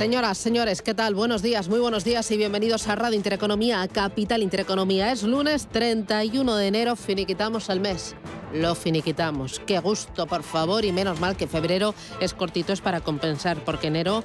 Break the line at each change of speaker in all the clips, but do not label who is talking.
Señoras, señores, ¿qué tal? Buenos días, muy buenos días y bienvenidos a Radio Intereconomía, a Capital Intereconomía. Es lunes 31 de enero, finiquitamos el mes lo finiquitamos. Qué gusto, por favor, y menos mal que febrero es cortito, es para compensar, porque enero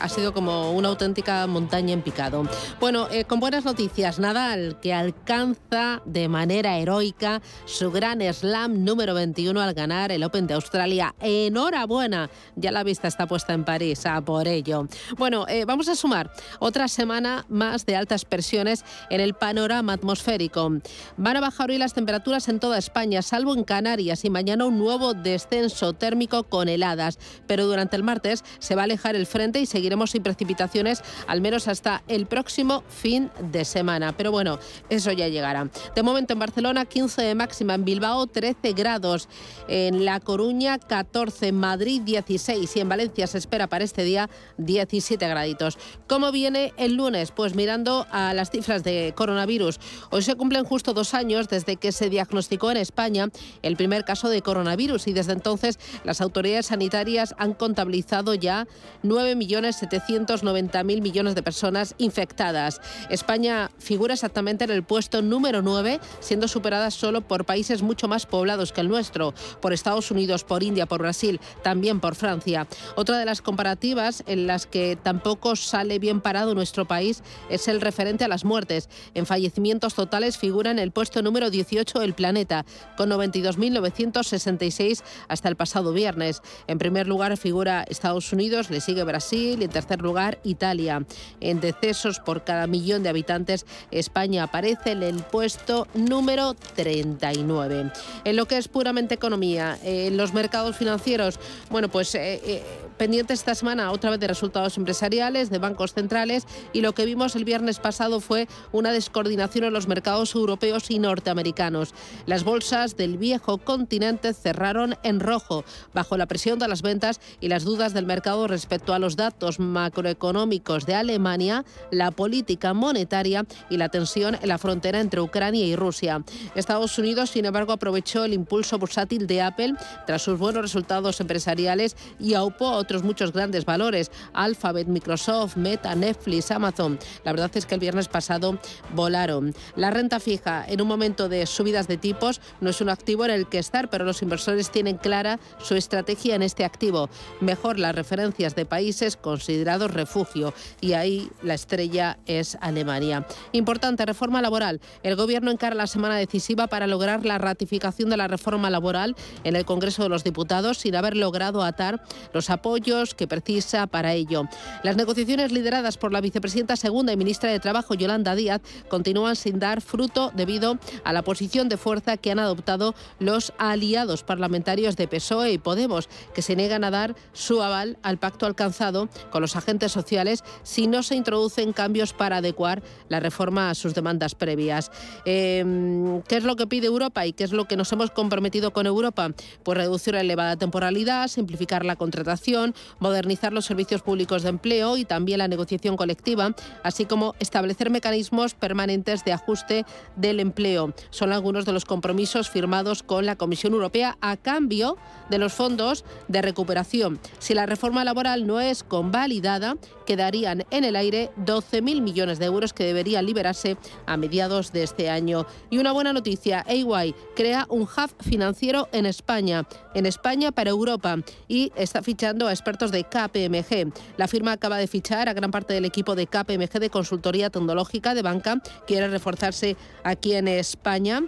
ha sido como una auténtica montaña en picado. Bueno, eh, con buenas noticias, Nadal, que alcanza de manera heroica su gran slam número 21 al ganar el Open de Australia. Enhorabuena, ya la vista está puesta en París, a por ello. Bueno, eh, vamos a sumar otra semana más de altas presiones en el panorama atmosférico. Van a bajar hoy las temperaturas en toda España, salvo en Canarias y mañana un nuevo descenso térmico con heladas. Pero durante el martes se va a alejar el frente y seguiremos sin precipitaciones al menos hasta el próximo fin de semana. Pero bueno, eso ya llegará. De momento en Barcelona 15 de máxima, en Bilbao 13 grados, en La Coruña 14, en Madrid 16 y en Valencia se espera para este día 17 graditos. ¿Cómo viene el lunes? Pues mirando a las cifras de coronavirus. Hoy se cumplen justo dos años desde que se diagnosticó en España el primer caso de coronavirus y desde entonces las autoridades sanitarias han contabilizado ya 9.790.000 millones de personas infectadas. España figura exactamente en el puesto número 9, siendo superada solo por países mucho más poblados que el nuestro, por Estados Unidos, por India, por Brasil, también por Francia. Otra de las comparativas en las que tampoco sale bien parado nuestro país es el referente a las muertes. En fallecimientos totales figura en el puesto número 18 del planeta, con 22.966 hasta el pasado viernes. En primer lugar figura Estados Unidos, le sigue Brasil y en tercer lugar Italia. En decesos por cada millón de habitantes, España aparece en el puesto número 39. En lo que es puramente economía, en los mercados financieros, bueno, pues eh, eh, pendiente esta semana otra vez de resultados empresariales, de bancos centrales y lo que vimos el viernes pasado fue una descoordinación en los mercados europeos y norteamericanos. Las bolsas del viejo continente cerraron en rojo, bajo la presión de las ventas y las dudas del mercado respecto a los datos macroeconómicos de Alemania, la política monetaria y la tensión en la frontera entre Ucrania y Rusia. Estados Unidos, sin embargo, aprovechó el impulso bursátil de Apple tras sus buenos resultados empresariales y aupó otros muchos grandes valores, Alphabet, Microsoft, Meta, Netflix, Amazon. La verdad es que el viernes pasado volaron. La renta fija en un momento de subidas de tipos no es un activo en el que estar, pero los inversores tienen clara su estrategia en este activo. Mejor las referencias de países considerados refugio y ahí la estrella es Alemania. Importante, reforma laboral. El Gobierno encara la semana decisiva para lograr la ratificación de la reforma laboral en el Congreso de los Diputados sin haber logrado atar los apoyos que precisa para ello. Las negociaciones lideradas por la vicepresidenta segunda y ministra de Trabajo, Yolanda Díaz, continúan sin dar fruto debido a la posición de fuerza que han adoptado los aliados parlamentarios de PSOE y Podemos, que se niegan a dar su aval al pacto alcanzado con los agentes sociales si no se introducen cambios para adecuar la reforma a sus demandas previas. Em, ¿Qué es lo que pide Europa y qué es lo que nos hemos comprometido con Europa? Pues reducir la elevada temporalidad, simplificar la contratación, modernizar los servicios públicos de empleo y también la negociación colectiva, así como establecer mecanismos permanentes de ajuste del empleo. Son algunos de los compromisos firmados con la Comisión Europea a cambio de los fondos de recuperación. Si la reforma laboral no es convalidada, quedarían en el aire 12.000 millones de euros que deberían liberarse a mediados de este año. Y una buena noticia, AY crea un hub financiero en España, en España para Europa y está fichando a expertos de KPMG. La firma acaba de fichar a gran parte del equipo de KPMG de consultoría tecnológica de banca, quiere reforzarse aquí en España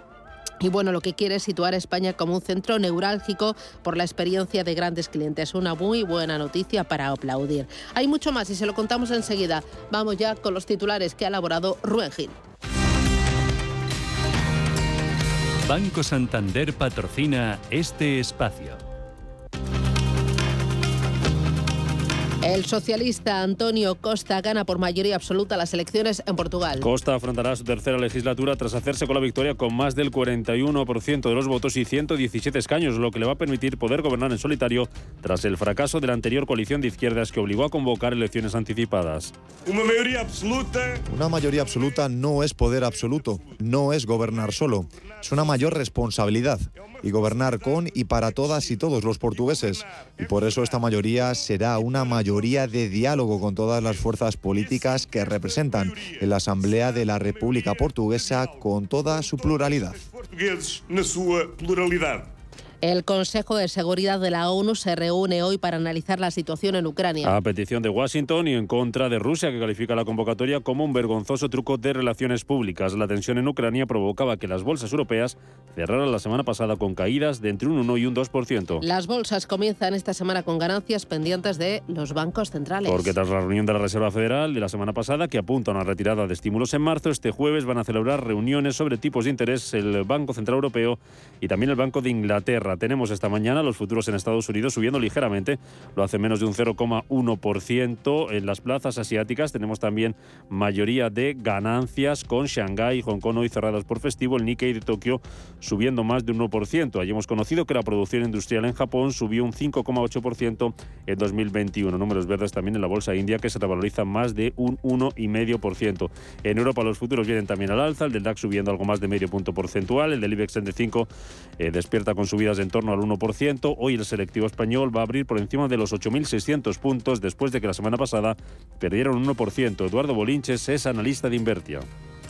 y bueno, lo que quiere es situar a España como un centro neurálgico por la experiencia de grandes clientes. Una muy buena noticia para aplaudir. Hay mucho más y se lo contamos enseguida. Vamos ya con los titulares que ha elaborado Rubén Gil.
Banco Santander patrocina este espacio.
El socialista Antonio Costa gana por mayoría absoluta las elecciones en Portugal.
Costa afrontará su tercera legislatura tras hacerse con la victoria con más del 41% de los votos y 117 escaños, lo que le va a permitir poder gobernar en solitario tras el fracaso de la anterior coalición de izquierdas que obligó a convocar elecciones anticipadas.
Una mayoría absoluta.
Una mayoría absoluta no es poder absoluto, no es gobernar solo, es una mayor responsabilidad y gobernar con y para todas y todos los portugueses. Y por eso esta mayoría será una mayoría de diálogo con todas las fuerzas políticas que representan en la Asamblea de la República Portuguesa con toda su pluralidad.
El Consejo de Seguridad de la ONU se reúne hoy para analizar la situación en Ucrania.
A petición de Washington y en contra de Rusia, que califica la convocatoria como un vergonzoso truco de relaciones públicas. La tensión en Ucrania provocaba que las bolsas europeas cerraran la semana pasada con caídas de entre un 1 y un 2%.
Las bolsas comienzan esta semana con ganancias pendientes de los bancos centrales.
Porque tras la reunión de la Reserva Federal de la semana pasada, que apunta a una retirada de estímulos en marzo, este jueves van a celebrar reuniones sobre tipos de interés el Banco Central Europeo y también el Banco de Inglaterra. Tenemos esta mañana los futuros en Estados Unidos subiendo ligeramente, lo hace menos de un 0,1%. En las plazas asiáticas tenemos también mayoría de ganancias con Shanghái y Hong Kong hoy cerradas por festivo, el Nikkei de Tokio subiendo más de un 1%. Allí hemos conocido que la producción industrial en Japón subió un 5,8% en 2021. Números verdes también en la bolsa india que se revaloriza más de un 1,5%. En Europa los futuros vienen también al alza, el del DAX subiendo algo más de medio punto porcentual, el del IBEX 35 eh, despierta con subidas en torno al 1%. Hoy el selectivo español va a abrir por encima de los 8.600 puntos después de que la semana pasada perdieron un 1%. Eduardo Bolinches es analista de Invertia.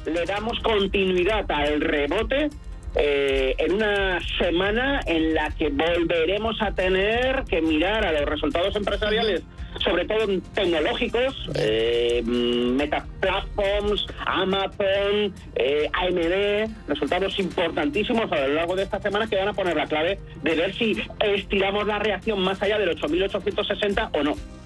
Le damos continuidad al rebote eh, en una semana en la que volveremos a tener que mirar a los resultados empresariales, sobre todo tecnológicos, eh, Meta Platforms, Amazon, eh, AMD, resultados importantísimos a lo largo de esta semana que van a poner la clave de ver si estiramos la reacción más allá del 8.860 o no.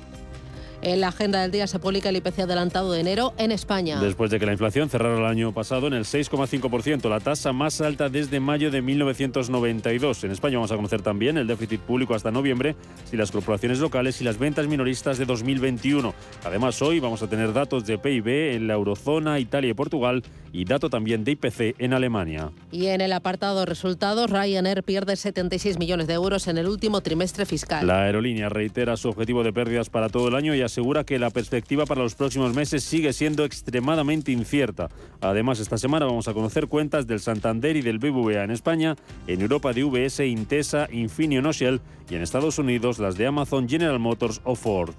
En la agenda del día se publica el IPC adelantado de enero en España.
Después de que la inflación cerrara el año pasado en el 6,5%, la tasa más alta desde mayo de 1992. En España vamos a conocer también el déficit público hasta noviembre y las corporaciones locales y las ventas minoristas de 2021. Además, hoy vamos a tener datos de PIB en la eurozona, Italia y Portugal y dato también de IPC en Alemania.
Y en el apartado resultados, Ryanair pierde 76 millones de euros en el último trimestre fiscal.
La aerolínea reitera su objetivo de pérdidas para todo el año y asegura que la perspectiva para los próximos meses sigue siendo extremadamente incierta. Además, esta semana vamos a conocer cuentas del Santander y del BBVA en España, en Europa de VS, Intesa, Infineon o Shell y en Estados Unidos las de Amazon, General Motors o Ford.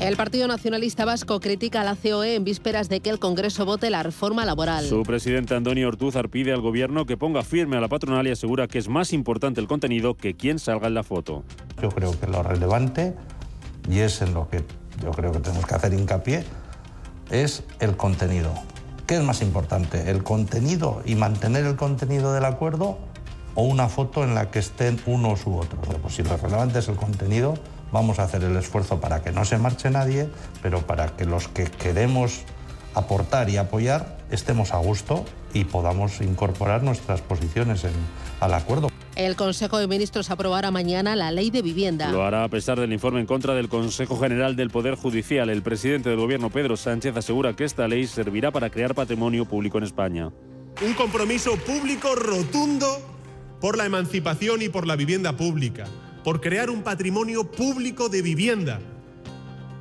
El Partido Nacionalista Vasco critica a la COE en vísperas de que el Congreso vote la reforma laboral.
Su presidente Antonio Ortúzar pide al gobierno que ponga firme a la patronal y asegura que es más importante el contenido que quien salga en la foto.
Yo creo que lo relevante, y es en lo que yo creo que tenemos que hacer hincapié, es el contenido. ¿Qué es más importante? ¿El contenido y mantener el contenido del acuerdo o una foto en la que estén unos u otros? Pues si lo relevante es el contenido, vamos a hacer el esfuerzo para que no se marche nadie, pero para que los que queremos aportar y apoyar estemos a gusto y podamos incorporar nuestras posiciones en, al acuerdo.
El Consejo de Ministros aprobará mañana la ley de vivienda.
Lo hará a pesar del informe en contra del Consejo General del Poder Judicial. El presidente del Gobierno, Pedro Sánchez, asegura que esta ley servirá para crear patrimonio público en España.
Un compromiso público rotundo por la emancipación y por la vivienda pública por crear un patrimonio público de vivienda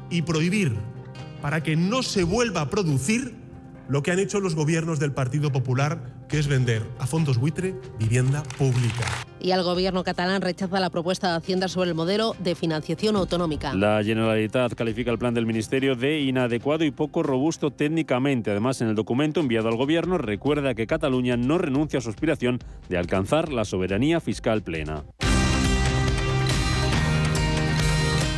y prohibir para que no se vuelva a producir lo que han hecho los gobiernos del Partido Popular, que es vender a fondos buitre vivienda pública.
Y el gobierno catalán rechaza la propuesta de Hacienda sobre el modelo de financiación autonómica.
La Generalitat califica el plan del Ministerio de inadecuado y poco robusto técnicamente. Además, en el documento enviado al gobierno recuerda que Cataluña no renuncia a su aspiración de alcanzar la soberanía fiscal plena.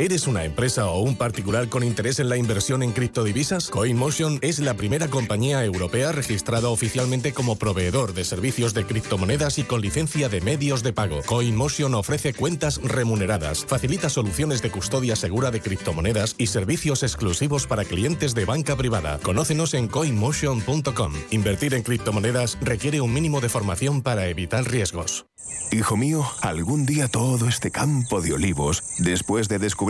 ¿Eres una empresa o un particular con interés en la inversión en criptodivisas? CoinMotion es la primera compañía europea registrada oficialmente como proveedor de servicios de criptomonedas y con licencia de medios de pago. CoinMotion ofrece cuentas remuneradas, facilita soluciones de custodia segura de criptomonedas y servicios exclusivos para clientes de banca privada. Conócenos en coinmotion.com. Invertir en criptomonedas requiere un mínimo de formación para evitar riesgos.
Hijo mío, algún día todo este campo de olivos, después de descubrir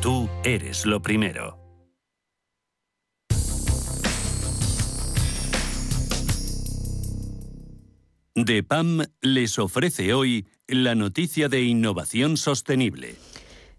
tú eres lo primero. DEPAM les ofrece hoy la noticia de innovación sostenible.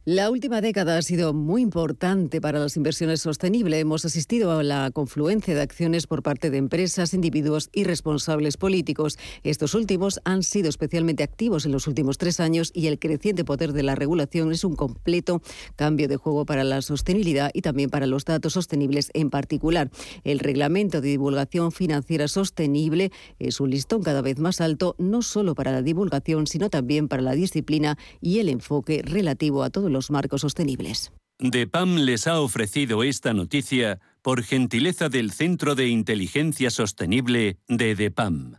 La última década ha sido muy importante para las inversiones sostenibles. Hemos asistido a la confluencia de acciones por parte de empresas, individuos y responsables políticos. Estos últimos han sido especialmente activos en los últimos tres años y el creciente poder de la regulación es un completo cambio de juego para la sostenibilidad y también para los datos sostenibles en particular. El reglamento de divulgación financiera sostenible es un listón cada vez más alto, no solo para la divulgación, sino también para la disciplina y el enfoque relativo a todos los marcos sostenibles.
DEPAM les ha ofrecido esta noticia por gentileza del Centro de Inteligencia Sostenible de DEPAM.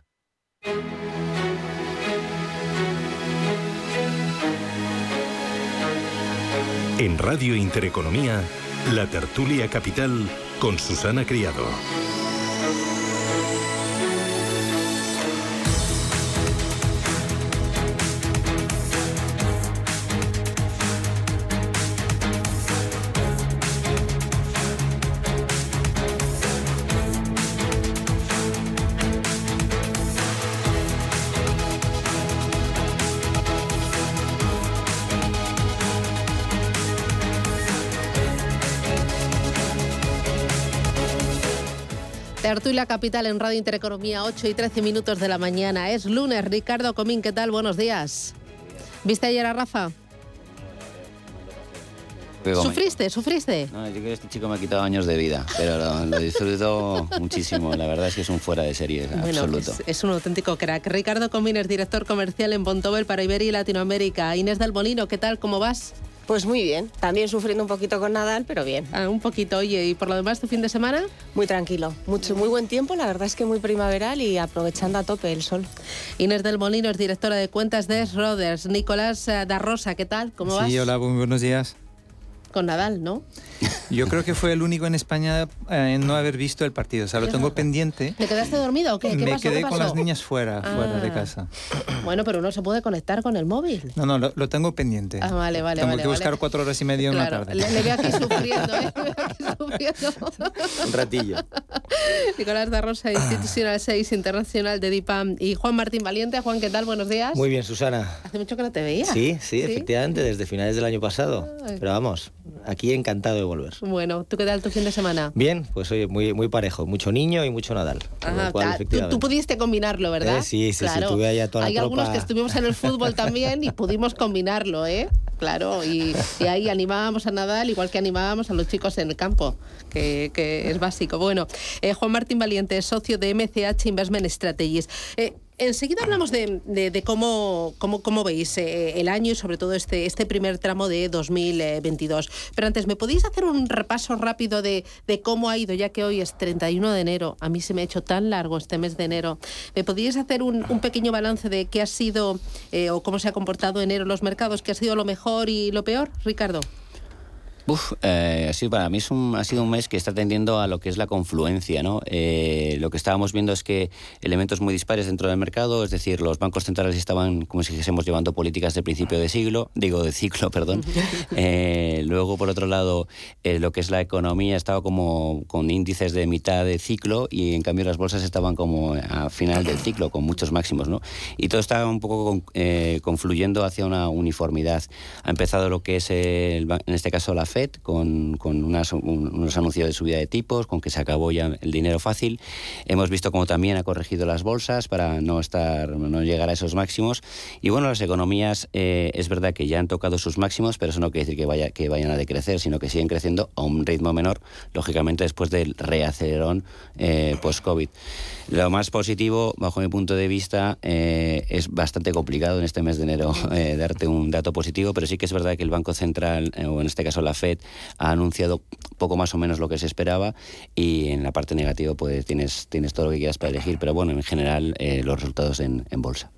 En Radio Intereconomía, la tertulia capital con Susana Criado.
Tertulia Capital en Radio Intereconomía, 8 y 13 minutos de la mañana. Es lunes. Ricardo Comín, ¿qué tal? Buenos días. ¿Viste ayer a Rafa? ¿Sufriste? ¿Sufriste?
No, yo creo que este chico me ha quitado años de vida, pero lo, lo disfruto muchísimo. La verdad es que es un fuera de serie
Bueno,
absoluto.
es, es un auténtico crack. Ricardo Comín es director comercial en Bontobel para Iberia y Latinoamérica. Inés del Molino, ¿qué tal? ¿Cómo vas?
Pues muy bien, también sufriendo un poquito con Nadal, pero bien.
Ah, un poquito, oye, ¿y por lo demás tu fin de semana?
Muy tranquilo, mucho, muy buen tiempo, la verdad es que muy primaveral y aprovechando a tope el sol.
Inés del Molino es directora de cuentas de Schroders. Nicolás eh, da Rosa, ¿qué tal? ¿Cómo vas?
Sí, hola, muy buenos días.
Con Nadal, ¿no?
Yo creo que fue el único en España eh, en no haber visto el partido. O sea, lo tengo pendiente.
¿Te quedaste dormido o qué? ¿Qué
Me
pasó?
quedé
¿Qué
con las niñas fuera, fuera de
Ah.
casa.
Bueno, pero uno se puede conectar con el móvil.
No, no, lo, lo tengo pendiente.
Ah, vale, vale,
Tengo
vale,
que buscar
vale.
cuatro horas y media en una tarde.
le, le veo aquí sufriendo, ¿eh? Le veo aquí sufriendo.
Un ratillo.
Nicolás da Rosa, Institutional 6 Internacional de DIPAM y Juan Martín Valiente. Juan, ¿qué tal? Buenos días.
Muy bien, Susana.
Hace mucho que no te veía.
Sí, sí, efectivamente, desde finales del año pasado.
Ay.
Pero vamos, aquí encantado de volver.
Bueno, ¿tú qué tal tu fin de semana?
Bien, pues oye, muy, muy parejo, mucho niño y mucho Nadal.
Ajá,
cual,
tú, pudiste combinarlo, ¿verdad?
Eh, sí, sí, sí,
claro.
tuve ahí a toda la
Hay algunos
tropa.
que estuvimos en el fútbol también y pudimos combinarlo, ¿eh? Claro, y, y ahí animábamos a Nadal igual que animábamos a los chicos en el campo, que, que es básico. Bueno, eh, Juan Martín Valiente, socio de MCH Investment Strategies. Eh, Enseguida hablamos de, cómo, veis eh, el año y sobre todo este, este primer tramo de 2022. Pero antes, ¿me podéis hacer un repaso rápido de, cómo ha ido, ya que hoy es 31 de enero? A mí se me ha hecho tan largo este mes de enero. ¿Me podríais hacer un, pequeño balance de qué ha sido eh, o cómo se ha comportado enero en los mercados? ¿Qué ha sido lo mejor y lo peor, Ricardo?
Uf, eh, sí, para mí es un- ha sido un mes que está tendiendo a lo que es la confluencia, ¿no? Eh, lo que estábamos viendo es que elementos muy dispares dentro del mercado, es decir, los bancos centrales estaban, como si dijésemos, llevando políticas de principio de siglo, digo de ciclo, perdón. Eh, luego, por otro lado, eh, lo que es la economía estaba como con índices de mitad de ciclo y en cambio las bolsas estaban como a final del ciclo, con muchos máximos, ¿no? Y todo estaba un poco con- confluyendo hacia una uniformidad. Ha empezado lo que es, el en este caso, la FED, con, con unas- un- unos anuncios de subida de tipos, con que se acabó ya el dinero fácil. Hemos visto como también ha corregido las bolsas para no, estar, no llegar a esos máximos. Y bueno, las economías eh, es verdad que ya han tocado sus máximos, pero eso no quiere decir que, vaya, que vayan a decrecer, sino que siguen creciendo a un ritmo menor, lógicamente después del reacelerón eh, post-COVID. Lo más positivo, bajo mi punto de vista, eh, es bastante complicado en este mes de enero eh, darte un dato positivo, pero sí que es verdad que el Banco Central, eh, o en este caso la Fed, ha anunciado poco más o menos lo que se esperaba y en la parte negativa pues tienes, tienes todo lo que quieras para elegir, pero bueno, en general eh, los resultados en, en bolsa.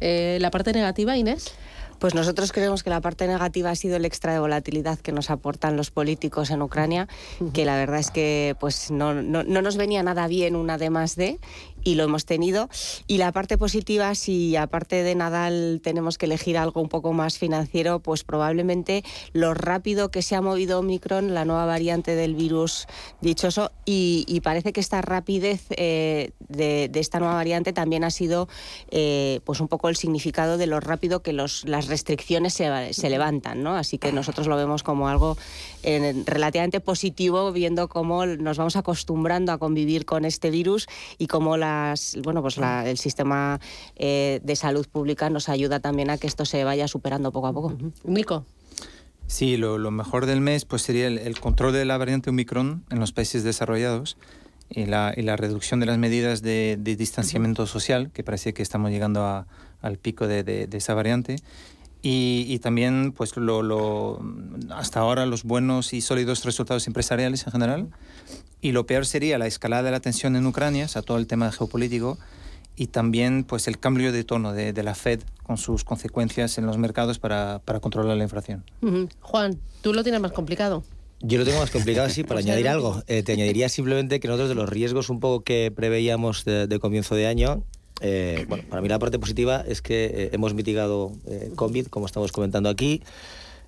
Eh, ¿La parte negativa, Inés?
Pues nosotros creemos que la parte negativa ha sido el extra de volatilidad que nos aportan los políticos en Ucrania, que la verdad es que pues no, no, no nos venía nada bien una de más de y lo hemos tenido. Y la parte positiva, si aparte de Nadal tenemos que elegir algo un poco más financiero, pues probablemente lo rápido que se ha movido Omicron, la nueva variante del virus dichoso, y, y parece que esta rapidez eh, de, de esta nueva variante también ha sido eh, pues un poco el significado de lo rápido que los, las restricciones se, se levantan, ¿no? Así que nosotros lo vemos como algo eh, relativamente positivo, viendo cómo nos vamos acostumbrando a convivir con este virus y cómo las, bueno, pues la- el sistema eh, de salud pública nos ayuda también a que esto se vaya superando poco a poco.
Nico.
Sí, lo, lo mejor del mes pues sería el, el control de la variante Omicron en los países desarrollados y la, y la reducción de las medidas de, de distanciamiento social, que parece que estamos llegando a- al pico de, de- de esa variante. Y, y también, pues, lo, lo- hasta ahora los buenos y sólidos resultados empresariales en general. Y lo peor sería la escalada de la tensión en Ucrania, o sea, todo el tema geopolítico, y también, pues, el cambio de tono de, de la Fed con sus consecuencias en los mercados para, para controlar la inflación.
Juan, tú lo tienes más complicado.
Yo lo tengo más complicado, sí, para añadir algo. Eh, te añadiría simplemente que nosotros de los riesgos un poco que preveíamos de, de comienzo de año, eh, bueno, para mí la parte positiva es que eh, hemos mitigado eh, COVID, como estamos comentando aquí.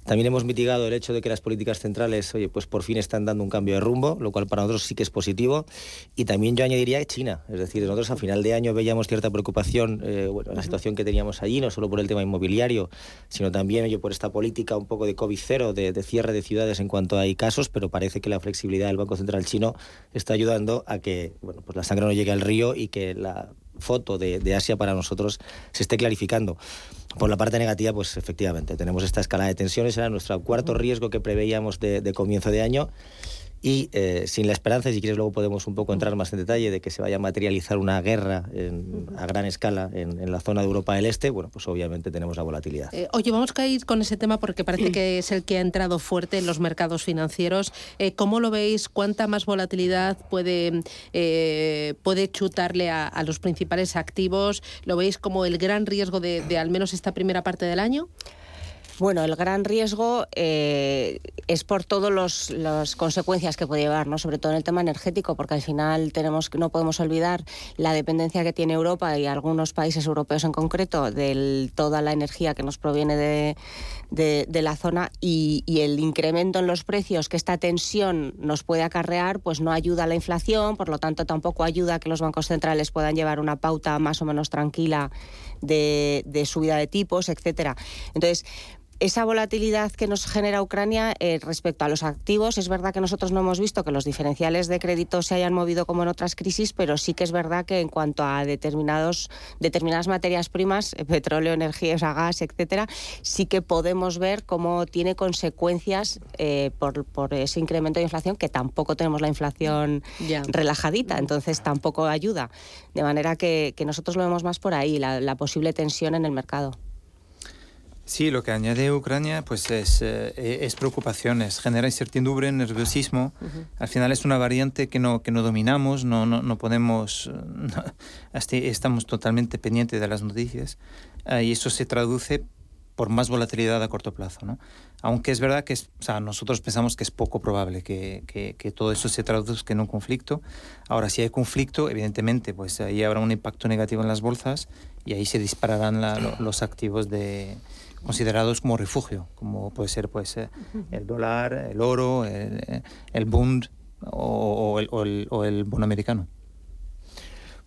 También hemos mitigado el hecho de que las políticas centrales, oye, pues por fin están dando un cambio de rumbo, lo cual para nosotros sí que es positivo. Y también yo añadiría China, es decir, nosotros a final de año veíamos cierta preocupación, eh, bueno, la situación que teníamos allí, no solo por el tema inmobiliario, sino también oye, por esta política un poco de COVID cero, de, de cierre de ciudades en cuanto hay casos, pero parece que la flexibilidad del Banco Central chino está ayudando a que bueno, pues la sangre no llegue al río y que la foto de, de Asia para nosotros se esté clarificando. Por la parte negativa, pues efectivamente, tenemos esta escala de tensiones, era nuestro cuarto riesgo que preveíamos de, de comienzo de año y eh, sin la esperanza, si quieres luego podemos un poco entrar más en detalle, de que se vaya a materializar una guerra en- a gran escala en, la zona de Europa del Este, bueno, pues obviamente tenemos la volatilidad.
Eh, oye, vamos a ir con ese tema porque parece que es el que ha entrado fuerte en los mercados financieros. Eh, ¿Cómo lo veis? ¿Cuánta más volatilidad puede, puede chutarle a, los principales activos? ¿Lo veis como el gran riesgo de al menos esta primera parte del año?
Bueno, el gran riesgo eh, es por todas las consecuencias que puede llevar, ¿no? sobre todo en el tema energético, porque al final tenemos no podemos olvidar la dependencia que tiene Europa y algunos países europeos en concreto de toda la energía que nos proviene de, de, la zona y, el incremento en los precios que esta tensión nos puede acarrear, pues no ayuda a la inflación, por lo tanto tampoco ayuda a que los bancos centrales puedan llevar una pauta más o menos tranquila de, de subida de tipos, etcétera. Entonces, esa volatilidad que nos genera Ucrania eh, respecto a los activos, es verdad que nosotros no hemos visto que los diferenciales de crédito se hayan movido como en otras crisis, pero sí que es verdad que en cuanto a determinados, determinadas materias primas, eh, petróleo, energía, gas, etcétera, sí que podemos ver cómo tiene consecuencias eh, por, ese incremento de inflación, que tampoco tenemos la inflación relajadita, entonces tampoco ayuda. De manera que, nosotros lo vemos más por ahí, la posible tensión en el mercado.
Sí, lo que añade Ucrania pues es, eh, es preocupaciones, genera incertidumbre, nerviosismo. Al final es una variante que no, que no dominamos, no, no, no podemos, estamos totalmente pendientes de las noticias eh, y eso se traduce por más volatilidad a corto plazo. ¿no? Aunque es verdad que o sea, nosotros pensamos que es poco probable que, que, que, todo eso se traduzca en un conflicto. Ahora, si hay conflicto, evidentemente, pues ahí habrá un impacto negativo en las bolsas y ahí se dispararán los activos de, considerados como refugio, como puede ser pues, eh, el dólar, el oro, el, el bund o, el, o el bono americano.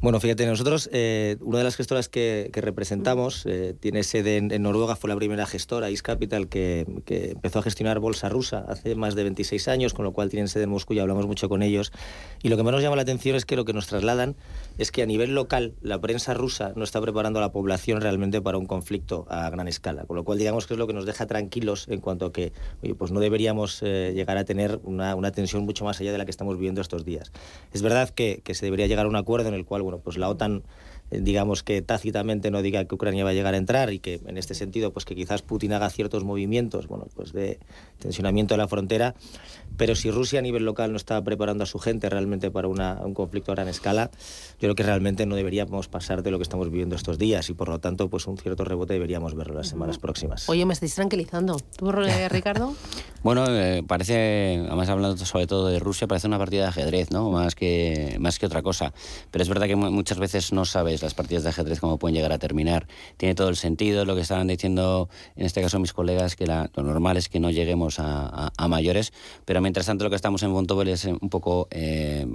Bueno, fíjate, nosotros, eh, una de las gestoras que, representamos, eh, tiene sede en, Noruega, fue la primera gestora, East Capital, que, empezó a gestionar bolsa rusa hace más de 26 años, con lo cual tienen sede en Moscú y hablamos mucho con ellos. Y lo que más nos llama la atención es que lo que nos trasladan es que a nivel local la prensa rusa no está preparando a la población realmente para un conflicto a gran escala, con lo cual digamos que es lo que nos deja tranquilos en cuanto a que, oye, pues no deberíamos eh, llegar a tener una, tensión mucho más allá de la que estamos viviendo estos días. Es verdad que, que se debería llegar a un acuerdo en el cual, pues la OTAN digamos que tácitamente no diga que Ucrania va a llegar a entrar y que en este sentido pues que quizás Putin haga ciertos movimientos bueno pues de tensionamiento de la frontera pero si Rusia a nivel local no está preparando a su gente realmente para un conflicto a gran escala yo creo que realmente no deberíamos pasar de lo que estamos viviendo estos días y por lo tanto pues un cierto rebote deberíamos verlo las semanas próximas.
Oye me estáis tranquilizando ¿tú Ricardo?
bueno eh, parece además hablando sobre todo de Rusia parece una partida de ajedrez no más que más que otra cosa. Pero es verdad que muchas veces no sabes las partidas de ajedrez cómo pueden llegar a terminar. Tiene todo el sentido lo que estaban diciendo, en este caso mis colegas, que lo normal es que no lleguemos a, mayores, pero mientras tanto lo que estamos en Bontobel es un poco eh,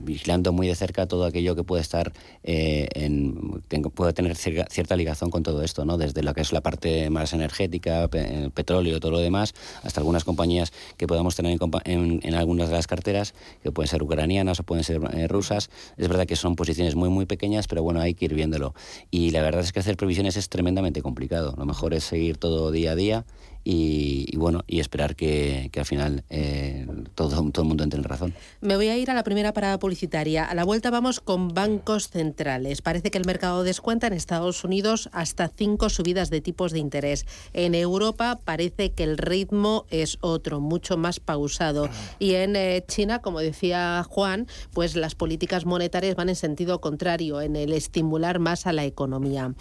vigilando muy de cerca todo aquello que puede estar, eh, en, puede tener cierta ligazón con todo esto, ¿no? desde lo que es la parte más energética, el petróleo, todo lo demás, hasta algunas compañías que podamos tener en, algunas de las carteras, que pueden ser ucranianas o pueden ser eh, rusas. Es verdad que son posiciones muy, muy pequeñas, pero bueno, hay que ir viéndolo. Y la verdad es que hacer previsiones es tremendamente complicado. Lo mejor es seguir todo día a día y, bueno, y esperar que, al final eh, todo, todo el mundo entre en razón.
Me voy a ir a la primera parada publicitaria. A la vuelta vamos con bancos centrales. Parece que el mercado descuenta en Estados Unidos hasta cinco subidas de tipos de interés. En Europa parece que el ritmo es otro, mucho más pausado. Y en eh, China, como decía Juan, pues las políticas monetarias van en sentido contrario, en el estimular más a la economía.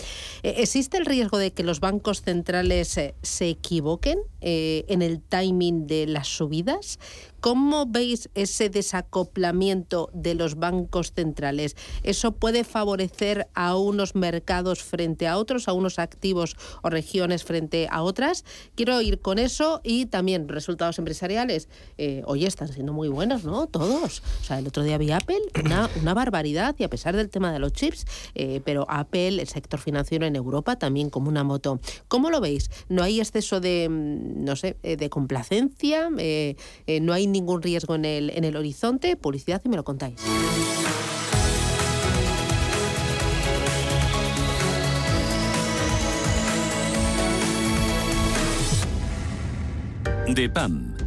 Eh, ¿Existe el riesgo de que los bancos centrales se equivoquen? Eh, en el timing de las subidas? ¿Cómo veis ese desacoplamiento de los bancos centrales? ¿Eso puede favorecer a unos mercados frente a otros, a unos activos o regiones frente a otras? Quiero ir con eso y también resultados empresariales. Eh, oye, están siendo muy buenos, ¿no? Todos. O sea, el otro día vi Apple, una, una barbaridad, y a pesar del tema de los chips, eh, pero Apple, el sector financiero en Europa, también como una moto. ¿Cómo lo veis? ¿No hay exceso de, mm, no sé, eh, de complacencia? ¿No hay ningún riesgo en el, en el horizonte? Publicidad y me lo contáis.
DEPAM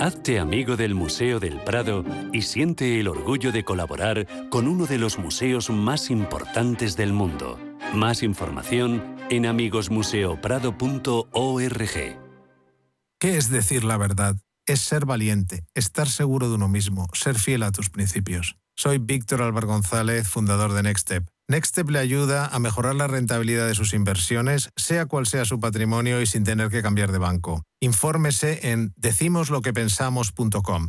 Hazte amigo del Museo del Prado y siente el orgullo de colaborar con uno de los museos más importantes del mundo. Más información en amigosmuseoprado.org.
¿Qué es decir la verdad? Es ser valiente, estar seguro de uno mismo, ser fiel a tus principios. Soy Víctor Álvaro González, fundador de Nextstep. Nextstep le ayuda a mejorar la rentabilidad de sus inversiones, sea cual sea su patrimonio y sin tener que cambiar de banco. Infórmese en decimosloquepensamos.com.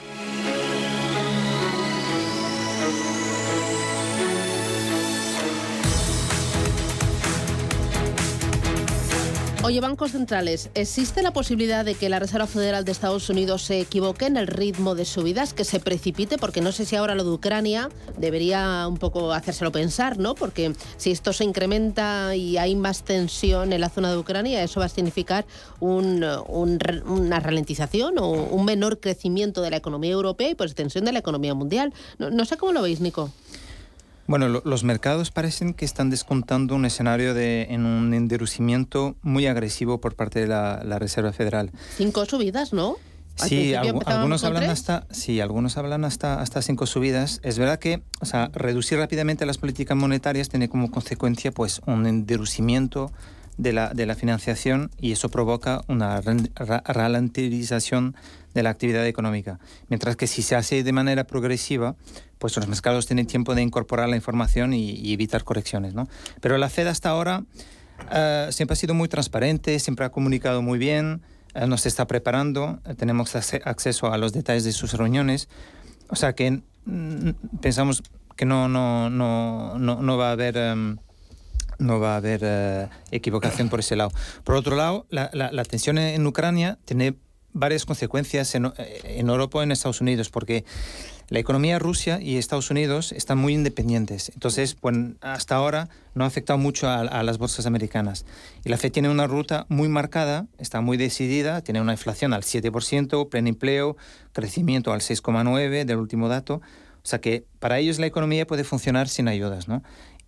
Oye, bancos centrales, ¿existe la posibilidad de que la Reserva Federal de Estados Unidos se equivoque en el ritmo de subidas, que se precipite? Porque no sé si ahora lo de Ucrania debería un poco hacérselo pensar, ¿no? Porque si esto se incrementa y hay más tensión en la zona de Ucrania, eso va a significar un, un, una ralentización o un menor crecimiento de la economía europea y pues tensión de la economía mundial. No, no sé cómo lo veis, Nico.
Bueno, lo, los mercados parecen que están descontando un escenario de en un endurecimiento muy agresivo por parte de la, la Reserva Federal.
Cinco subidas, ¿no?
Sí, algunos hablan
tres.
hasta sí, algunos hablan hasta hasta cinco subidas. Es verdad que, o sea, reducir rápidamente las políticas monetarias tiene como consecuencia pues un endurecimiento de la, de la financiación y eso provoca una ralentización de la actividad económica. Mientras que si se hace de manera progresiva, pues los mercados tienen tiempo de incorporar la información y, y evitar correcciones. ¿no? Pero la Fed hasta ahora eh, siempre ha sido muy transparente, siempre ha comunicado muy bien, eh, nos está preparando, eh, tenemos acceso a los detalles de sus reuniones. O sea que mm, pensamos que no, no, no, no, no va a haber... em, no va a haber equivocación por ese lado. Por otro lado, la, la- la tensión en Ucrania tiene varias consecuencias en, en Europa y en Estados Unidos, porque la economía Rusia y Estados Unidos están muy independientes. Entonces, hasta ahora no ha afectado mucho a, a las bolsas americanas. Y la FED tiene una ruta muy marcada, está muy decidida, tiene una inflación al 7%, pleno empleo, crecimiento al 6,9% del último dato. O sea que para ellos la economía puede funcionar sin ayudas, ¿no?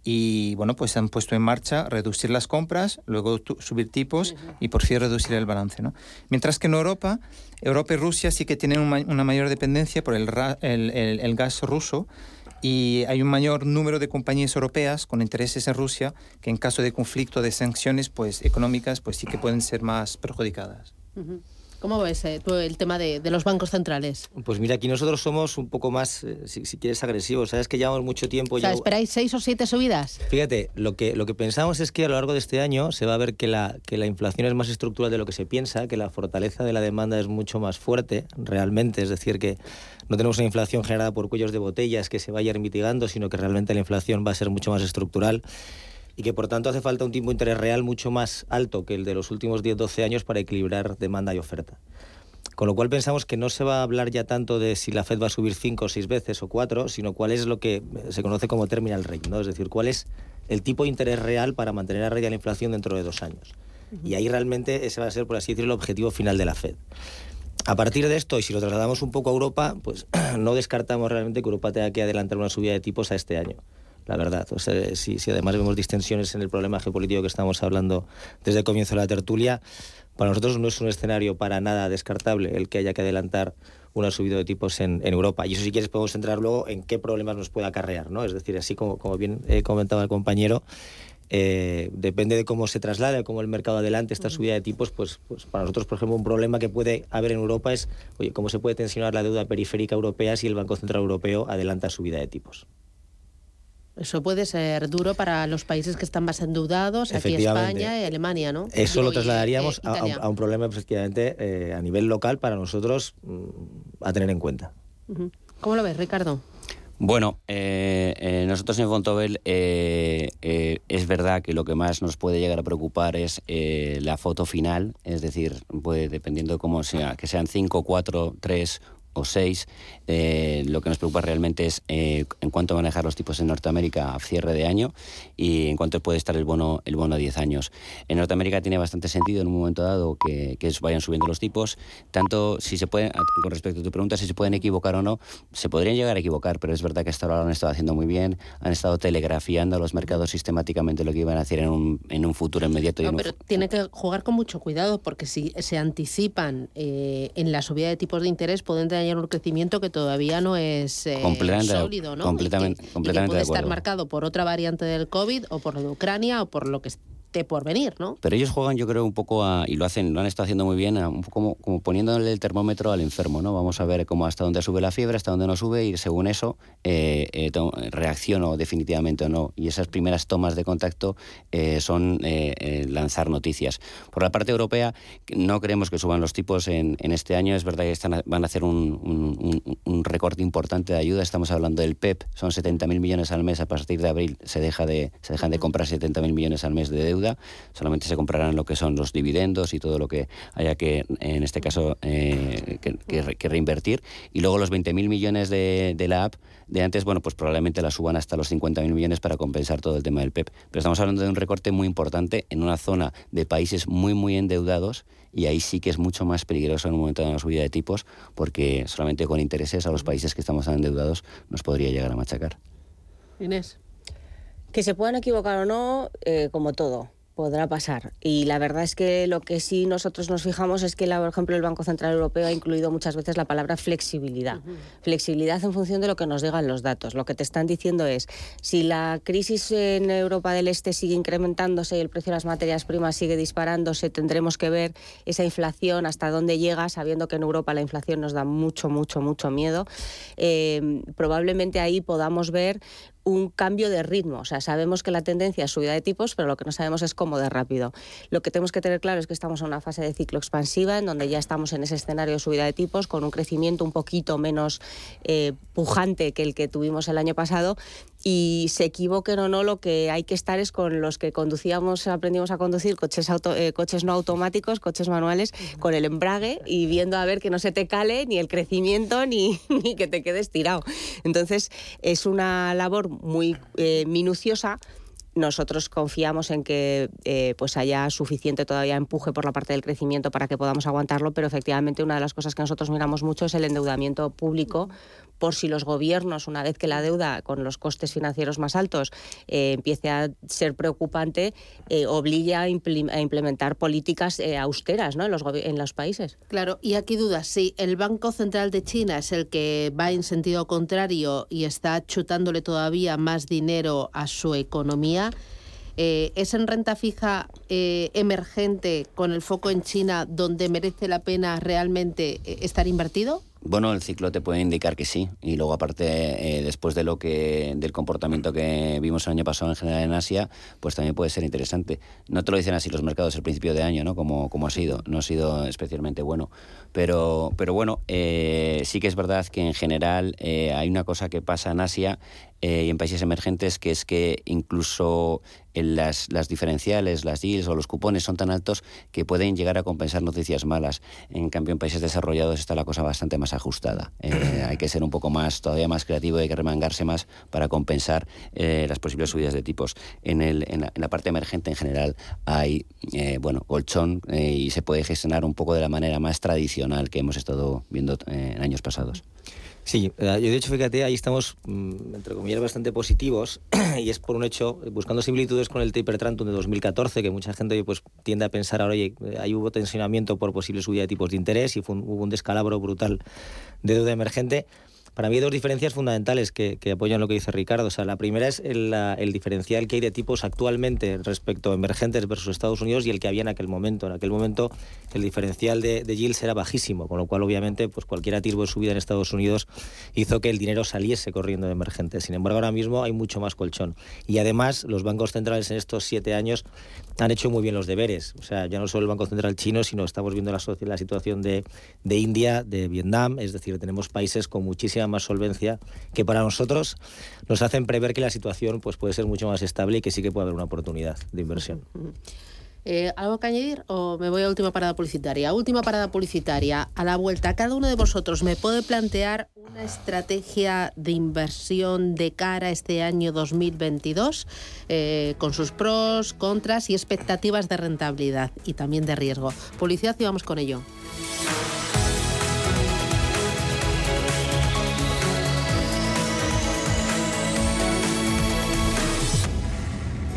Y bueno, pues han puesto en marcha reducir las compras, luego subir tipos y por fin reducir el balance. ¿no? Mientras que en Europa, Europa y Rusia sí que tienen un una mayor dependencia por el, el- el- el gas ruso y hay un mayor número de compañías europeas con intereses en Rusia que en caso de conflicto de sanciones pues, económicas pues sí que pueden ser más perjudicadas.
Ujú. ¿Cómo ves eh, tú el tema de, de los bancos centrales?
Pues mira, aquí nosotros somos un poco más, eh, si, si quieres, agresivos. Sabes que llevamos mucho tiempo
O sea,
ya.
¿esperáis seis o siete subidas?
Fíjate, lo que, lo que pensamos es que a lo largo de este año se va a ver que la, que la inflación es más estructural de lo que se piensa, que la fortaleza de la demanda es mucho más fuerte realmente, es decir, que no tenemos una inflación generada por cuellos de botellas que se vaya a ir mitigando, sino que realmente la inflación va a ser mucho más estructural y que por tanto hace falta un tipo de interés real mucho más alto que el de los últimos 10-12 años para equilibrar demanda y oferta. Con lo cual pensamos que no se va a hablar ya tanto de si la Fed va a subir cinco o seis veces o cuatro, sino cuál es lo que se conoce como terminal rate, ¿no? Es decir, cuál es el tipo de interés real para mantener a raya la inflación dentro de dos años. Y ahí realmente ese va a ser, por así decirlo, el objetivo final de la Fed. A partir de esto, y si lo trasladamos un poco a Europa, pues no descartamos realmente que Europa tenga que adelantar una subida de tipos a este año. La verdad, o sea, si, si además vemos distensiones en el problema geopolítico que estamos hablando desde el comienzo de la tertulia, para nosotros no es un escenario para nada descartable el que haya que adelantar una subida de tipos en, en Europa. Y eso si quieres podemos entrar luego en qué problemas nos puede acarrear, ¿no? Es decir, así como, como bien eh, comentaba el compañero, eh, depende de cómo se traslade, cómo el mercado adelante esta subida de tipos, pues, pues para nosotros, por ejemplo, un problema que puede haber en Europa es, oye, cómo se puede tensionar la deuda periférica europea si el Banco Central Europeo adelanta subida de tipos.
Eso puede ser duro para los países que están más endeudados, aquí. España y Alemania, ¿no?
Eso
Digo,
lo
y,
trasladaríamos
eh,
a- a, un- problema, efectivamente, eh, a nivel local para nosotros mm, a tener en cuenta.
¿Cómo lo ves, Ricardo?
Bueno, eh, eh, nosotros en Fontobel eh, eh, es verdad que lo que más nos puede llegar a preocupar es eh, la foto final, es decir, puede, dependiendo de cómo sea, que sean 5, 4, 3 o 6, eh, lo que nos preocupa realmente es eh, en cuánto manejar los tipos en Norteamérica a cierre de año y en cuánto puede estar el bono el bono a 10 años. En Norteamérica tiene bastante sentido en un momento dado que, que vayan subiendo los tipos, tanto si se pueden, con respecto a tu pregunta, si se pueden equivocar o no, se podrían llegar a equivocar, pero es verdad que hasta ahora lo han estado haciendo muy bien, han estado telegrafiando a los mercados sistemáticamente lo que iban a hacer en un, en un futuro inmediato. y
No,
en un
pero tiene que jugar con mucho cuidado porque si se anticipan eh, en la subida de tipos de interés pueden tener un crecimiento que todavía no es eh,
Completamente
sólido, ¿no?
completamente-
y que, y que
completamente
puede
de
estar marcado por otra variante del COVID o por lo de Ucrania o por lo que esté por venir, ¿no?
Pero ellos juegan, yo creo, un poco a, y lo hacen, lo han estado haciendo muy bien, a un poco como, como poniéndole el termómetro al enfermo, ¿no? Vamos a ver cómo hasta dónde sube la fiebre, hasta dónde no sube, y según eso eh, eh, reacciono definitivamente o no. Y esas primeras tomas de contacto eh, son eh, lanzar noticias. Por la parte europea, no creemos que suban los tipos en, en este año. Es verdad que están, van a hacer un, un- un- un recorte importante de ayuda. Estamos hablando del PEP, son 70.000 millones al mes. A partir de abril se, deja de, se dejan de comprar 70.000 millones al mes de deuda. Solamente se comprarán lo que son los dividendos y todo lo que haya que, en este caso, eh, que, que re- que reinvertir. Y luego los 20.000 millones de, de la app de antes, bueno, pues probablemente la suban hasta los 50.000 millones para compensar todo el tema del PEP. Pero estamos hablando de un recorte muy importante en una zona de países muy, muy endeudados y ahí sí que es mucho más peligroso en un momento de una subida de tipos porque solamente con intereses a los países que estamos endeudados nos podría llegar a machacar.
Inés.
Que se puedan equivocar o no, eh, como todo, podrá pasar. Y la verdad es que lo que sí nosotros nos fijamos es que, la- por ejemplo, el Banco Central Europeo ha incluido muchas veces la palabra flexibilidad. Flexibilidad en función de lo que nos digan los datos. Lo que te están diciendo es, si la crisis en Europa del Este sigue incrementándose y el precio de las materias primas sigue disparándose, tendremos que ver esa inflación hasta dónde llega, sabiendo que en Europa la inflación nos da mucho, mucho, mucho miedo. Eh, probablemente ahí podamos ver un cambio de ritmo. O sea, sabemos que la tendencia es subida de tipos, pero lo que no sabemos es cómo de rápido. Lo que tenemos que tener claro es que estamos en una fase de ciclo expansiva, en donde ya estamos en ese escenario de subida de tipos, con un crecimiento un poquito menos eh, pujante que el que tuvimos el año pasado. Y se equivoquen o no, lo que hay que estar es con los que conducíamos, aprendimos a conducir coches, auto- eh, coches no automáticos, coches manuales, con el embrague y viendo a ver que no se te cale ni el crecimiento ni, ni que te quedes tirado. Entonces, es una labor muy eh, minuciosa. Nosotros confiamos en que eh, pues haya suficiente todavía empuje por la parte del crecimiento para que podamos aguantarlo, pero efectivamente una de las cosas que nosotros miramos mucho es el endeudamiento público por si los gobiernos, una vez que la deuda con los costes financieros más altos eh, empiece a ser preocupante, eh, obligue a, implementar políticas eh, austeras ¿no? en, los países.
Claro, y aquí dudas, si el Banco Central de China es el que va en sentido contrario y está chutándole todavía más dinero a su economía, eh, ¿es en renta fija emergente con el foco en China donde merece la pena realmente estar invertido?
Bueno, el ciclo te puede indicar que sí. Y luego, aparte, eh, después de lo que del comportamiento que vimos el año pasado en general en Asia, pues también puede ser interesante. No te lo dicen así los mercados al principio de año, ¿no? Como, como ha sido. No ha sido especialmente bueno. Pero, pero bueno, eh, sí que es verdad que en general eh, hay una cosa que pasa en Asia eh, y en países emergentes, que es que incluso en las, las diferenciales, las yields o los cupones son tan altos que pueden llegar a compensar noticias malas. En cambio, en países desarrollados está la cosa bastante más ajustada. Eh, hay que ser un poco más, todavía más creativo, hay que remangarse más para compensar eh, las posibles subidas de tipos. En, el, en, la, en la parte emergente en general hay, eh, bueno, colchón eh, y se puede gestionar un poco de la manera más tradicional que hemos estado viendo eh, en años pasados.
Sí, eh, yo de hecho, fíjate, ahí estamos, mm, entre comillas, bastante positivos y es por un hecho, buscando similitudes con el taper Trantum de 2014, que mucha gente pues, tiende a pensar ahora, oye, eh, ahí hubo tensionamiento por posible subida de tipos de interés y fue un- hubo un descalabro brutal de deuda emergente. Para mí hay dos diferencias fundamentales que, apoyan lo que dice Ricardo. O sea, la primera es el diferencial que hay de tipos actualmente respecto a emergentes versus Estados Unidos y el que había en aquel momento. En aquel momento el diferencial de, de yields era bajísimo, con lo cual obviamente pues cualquier atisbo de subida en Estados Unidos hizo que el dinero saliese corriendo de emergentes. Sin embargo, ahora mismo hay mucho más colchón. Y además los bancos centrales en estos siete años han hecho muy bien los deberes. O sea, ya no solo el Banco Central chino, sino estamos viendo la, la situación de, de India, de Vietnam. Es decir, tenemos países con muchísima más solvencia, que para nosotros nos hacen prever que la situación pues, puede ser mucho más estable y que sí que puede haber una oportunidad de inversión.
Eh, ¿Algo que añadir o me voy a última parada publicitaria? Última parada publicitaria. A la vuelta, cada uno de vosotros me puede plantear una estrategia de inversión de cara a este año 2022 eh, con sus pros, contras y expectativas de rentabilidad y también de riesgo. Publicidad y vamos con ello.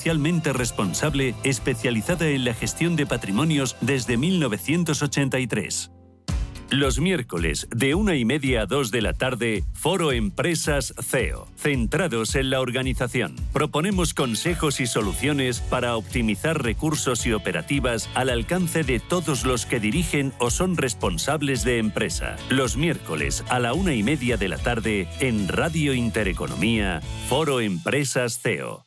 socialmente responsable especializada en la gestión de patrimonios desde 1983. Los miércoles de una y media a dos de la tarde, Foro Empresas CEO, centrados en la organización. Proponemos consejos y soluciones para optimizar recursos y operativas al alcance de todos los que dirigen o son responsables de empresa. Los miércoles a la una y media de la tarde en Radio Intereconomía, Foro Empresas CEO.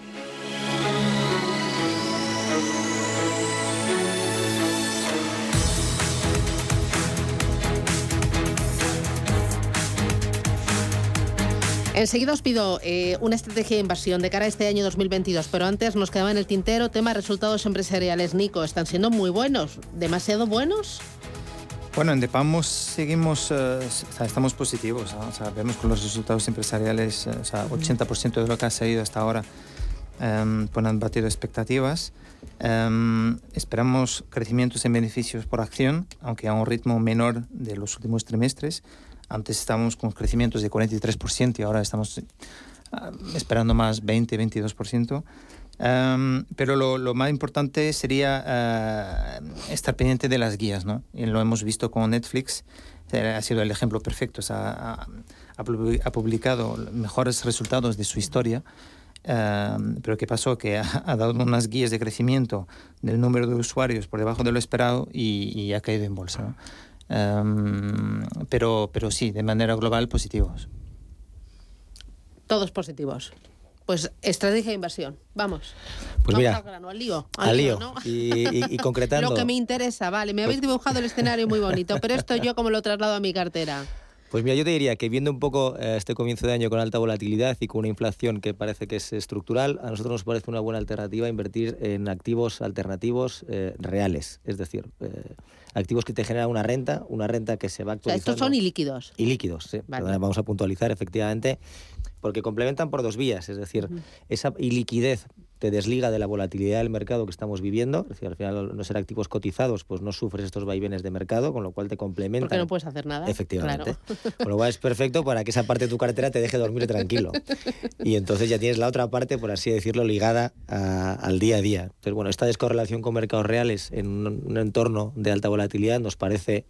Enseguida os pido eh, una estrategia de inversión de cara a este año 2022, pero antes nos quedaba en el tintero tema resultados empresariales. Nico, ¿están siendo muy buenos? ¿Demasiado buenos?
Bueno, en Depamos seguimos, eh, estamos positivos. vemos con los resultados empresariales, eh, o sea, 80% de lo que ha salido hasta ahora um, pues han batido expectativas. Em, esperamos crecimientos en beneficios por acción, aunque a un ritmo menor de los últimos trimestres. Antes estábamos con crecimientos de 43% y ahora estamos eh, esperando más 20-22%. Um, pero lo, lo, más importante sería uh, estar pendiente de las guías, ¿no? Y lo hemos visto con Netflix, eh, ha sido el ejemplo perfecto, o sea, ha, ha, publicado mejores resultados de su historia. Uh, pero ¿qué pasó? Que ha, ha, dado unas guías de crecimiento del número de usuarios por debajo de lo esperado y, y ha caído en bolsa. ¿no? Um, pero, pero sí, de manera global positivos.
Todos positivos. Pues estrategia de inversión. Vamos.
Pues
Vamos
mira,
al grano, al lío.
al lío.
¿no?
Y, y, y concretando.
Lo que me interesa, vale. Me habéis dibujado el escenario muy bonito, pero esto yo como lo traslado a mi cartera.
Pues mira, yo te diría que viendo un poco eh, este comienzo de año con alta volatilidad y con una inflación que parece que es estructural, a nosotros nos parece una buena alternativa invertir en activos alternativos eh, reales, es decir, eh, activos que te generan una renta, una renta que se va
O sea,
actualizando.
estos son ilíquidos.
Y líquidos, sí.
Vale.
Vamos a puntualizar, efectivamente, porque complementan por dos vías, es decir, esa iliquidez te desliga de la volatilidad del mercado que estamos viviendo, es decir, al final al no ser activos cotizados, pues no sufres estos vaivenes de mercado, con lo cual te complementan.
Porque no puedes hacer nada.
Efectivamente.
Claro.
Con lo cual es perfecto para que esa parte de tu cartera te deje dormir tranquilo. Y entonces ya tienes la otra parte, por así decirlo, ligada a- al día a día. Entonces, bueno, esta descorrelación con mercados reales en un, un entorno de alta volatilidad nos parece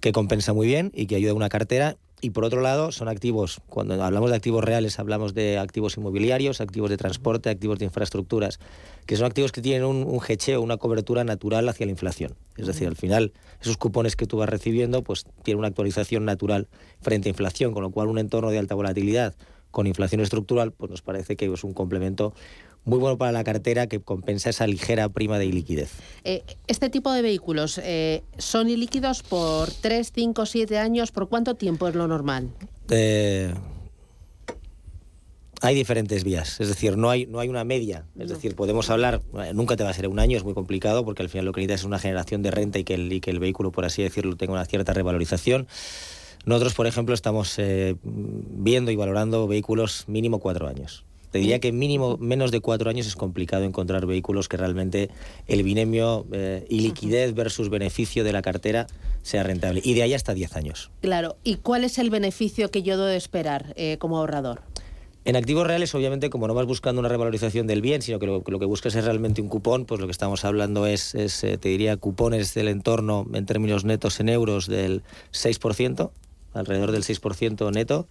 que compensa muy bien y que ayuda a una cartera. Y por otro lado, son activos, cuando hablamos de activos reales, hablamos de activos inmobiliarios, activos de transporte, activos de infraestructuras, que son activos que tienen un, un hecheo, una cobertura natural hacia la inflación. Es decir, al final, esos cupones que tú vas recibiendo, pues tienen una actualización natural frente a inflación, con lo cual un entorno de alta volatilidad, con inflación estructural, pues nos parece que es un complemento muy bueno para la cartera que compensa esa ligera prima de liquidez.
Eh, este tipo de vehículos eh, son ilíquidos por 3, 5, 7 años. ¿Por cuánto tiempo es lo normal?
Eh, hay diferentes vías, es decir, no hay, no hay una media. Es decir, podemos hablar, nunca te va a ser un año, es muy complicado, porque al final lo que necesitas es una generación de renta y que el, y que el vehículo, por así decirlo, tenga una cierta revalorización. Nosotros, por ejemplo, estamos viendo y valorando vehículos mínimo cuatro años. Te diría que mínimo menos de cuatro años es complicado encontrar vehículos que realmente el binomio eh, y liquidez versus beneficio de la cartera sea rentable. Y de ahí hasta diez años.
Claro. ¿Y cuál es el beneficio que yo debo esperar eh, como ahorrador?
En activos reales, obviamente, como no vas buscando una revalorización del bien, sino que lo, que buscas es realmente un cupón, pues lo que estamos hablando es, es eh, te diría, cupones del entorno en términos netos en euros del 6%, alrededor del 6% neto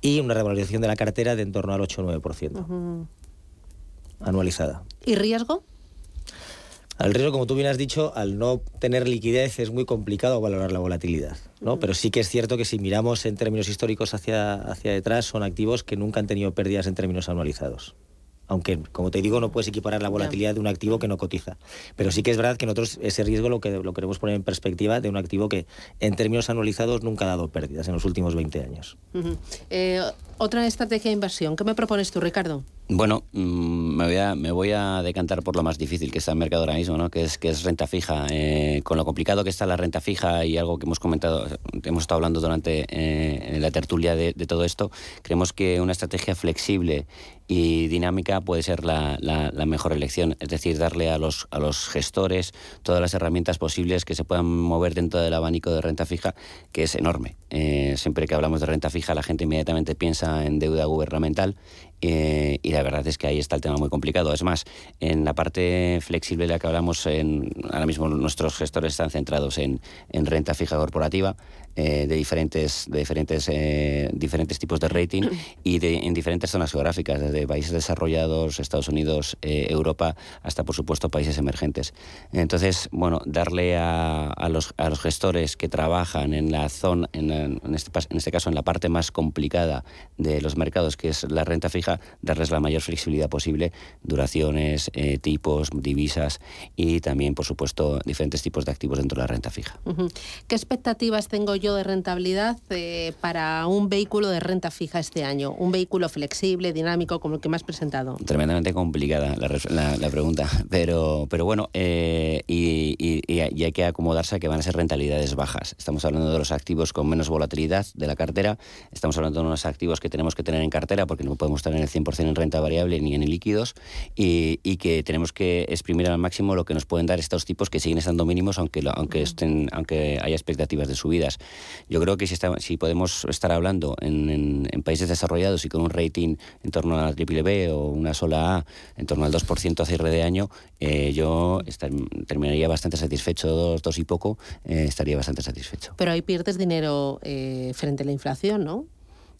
y una revalorización de la cartera de en torno al 8 o 9% anualizada.
¿Y riesgo?
Al riesgo, como tú bien has dicho, al no tener liquidez es muy complicado valorar la volatilidad. ¿no? Pero sí que es cierto que si miramos en términos históricos hacia, hacia detrás, son activos que nunca han tenido pérdidas en términos anualizados aunque como te digo no puedes equiparar la volatilidad de un activo que no cotiza. Pero sí que es verdad que nosotros ese riesgo lo que lo queremos poner en perspectiva de un activo que en términos anualizados nunca ha dado pérdidas en los últimos 20 años.
Eh, otra estrategia de inversión, ¿qué me propones tú, Ricardo?
Bueno, mm, me voy, a, me voy a decantar por lo más difícil que está el mercado ahora mismo, ¿no? que, es, que es renta fija. Eh, con lo complicado que está la renta fija y algo que hemos comentado, hemos estado hablando durante eh, la tertulia de, de todo esto, creemos que una estrategia flexible y dinámica puede ser la, la, mejor elección, es decir, darle a los, a los gestores todas las herramientas posibles que se puedan mover dentro del abanico de renta fija, que es enorme. Eh, siempre que hablamos de renta fija, la gente inmediatamente piensa en deuda gubernamental eh, y la verdad es que ahí está el tema muy complicado. Es más, en la parte flexible de la que hablamos, en, ahora mismo nuestros gestores están centrados en, en renta fija corporativa, eh, de diferentes, de diferentes, eh, diferentes tipos de rating y de, en diferentes zonas geográficas, desde países desarrollados, Estados Unidos, eh, Europa, hasta por supuesto países emergentes. Entonces, bueno, darle a, a, los, a los gestores que trabajan en la zona, en, en, este, en este caso en la parte más complicada de los mercados, que es la renta fija, darles la mayor flexibilidad posible, duraciones, tipos, divisas y también, por supuesto, diferentes tipos de activos dentro de la renta fija.
¿Qué expectativas tengo yo? De rentabilidad eh, para un vehículo de renta fija este año? Un vehículo flexible, dinámico, como el que me has presentado.
Tremendamente complicada la, la, pregunta, pero, pero bueno, eh, y, y, hay que acomodarse a que van a ser rentabilidades bajas. Estamos hablando de los activos con menos volatilidad de la cartera, estamos hablando de unos activos que tenemos que tener en cartera porque no podemos tener el 100% en renta variable ni en líquidos y, y, que tenemos que exprimir al máximo lo que nos pueden dar estos tipos que siguen estando mínimos aunque, aunque, estén, aunque haya expectativas de subidas. Yo creo que si, si podemos estar hablando en, países desarrollados y con un rating en torno a la triple B o una sola A en torno al 2% a cierre de año, eh, yo terminaría bastante satisfecho, dos, dos y poco, eh, estaría bastante satisfecho.
Pero ahí pierdes dinero eh, frente a la inflación, ¿no?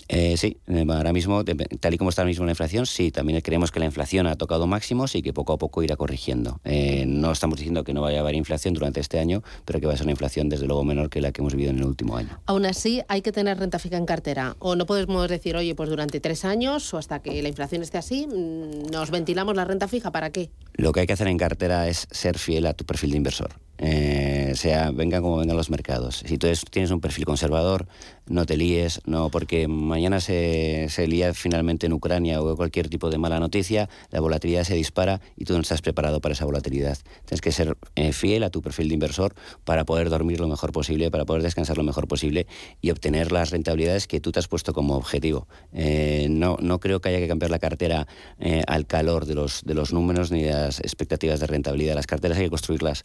Eh, sí, eh, ahora mismo, tal y como está ahora mismo la inflación, sí, también creemos que la inflación ha tocado máximos y que poco a poco irá corrigiendo. Eh, no estamos diciendo que no vaya a haber inflación durante este año, pero que va a ser una inflación desde luego menor que la que hemos vivido en el último año.
Aún así, hay que tener renta fija en cartera. O no podemos decir, oye, pues durante tres años o hasta que la inflación esté así, mm, nos ventilamos la renta fija, ¿para qué?
Lo que hay que hacer en cartera es ser fiel a tu perfil de inversor. Eh, sea, vengan como vengan los mercados. Si tú tienes un perfil conservador, no te líes, no, porque mañana se, se lía finalmente en Ucrania o cualquier tipo de mala noticia, la volatilidad se dispara y tú no estás preparado para esa volatilidad. Tienes que ser eh, fiel a tu perfil de inversor para poder dormir lo mejor posible, para poder descansar lo mejor posible y obtener las rentabilidades que tú te has puesto como objetivo. Eh, no, no creo que haya que cambiar la cartera eh, al calor de los, de los números ni de las expectativas de rentabilidad. Las carteras hay que construirlas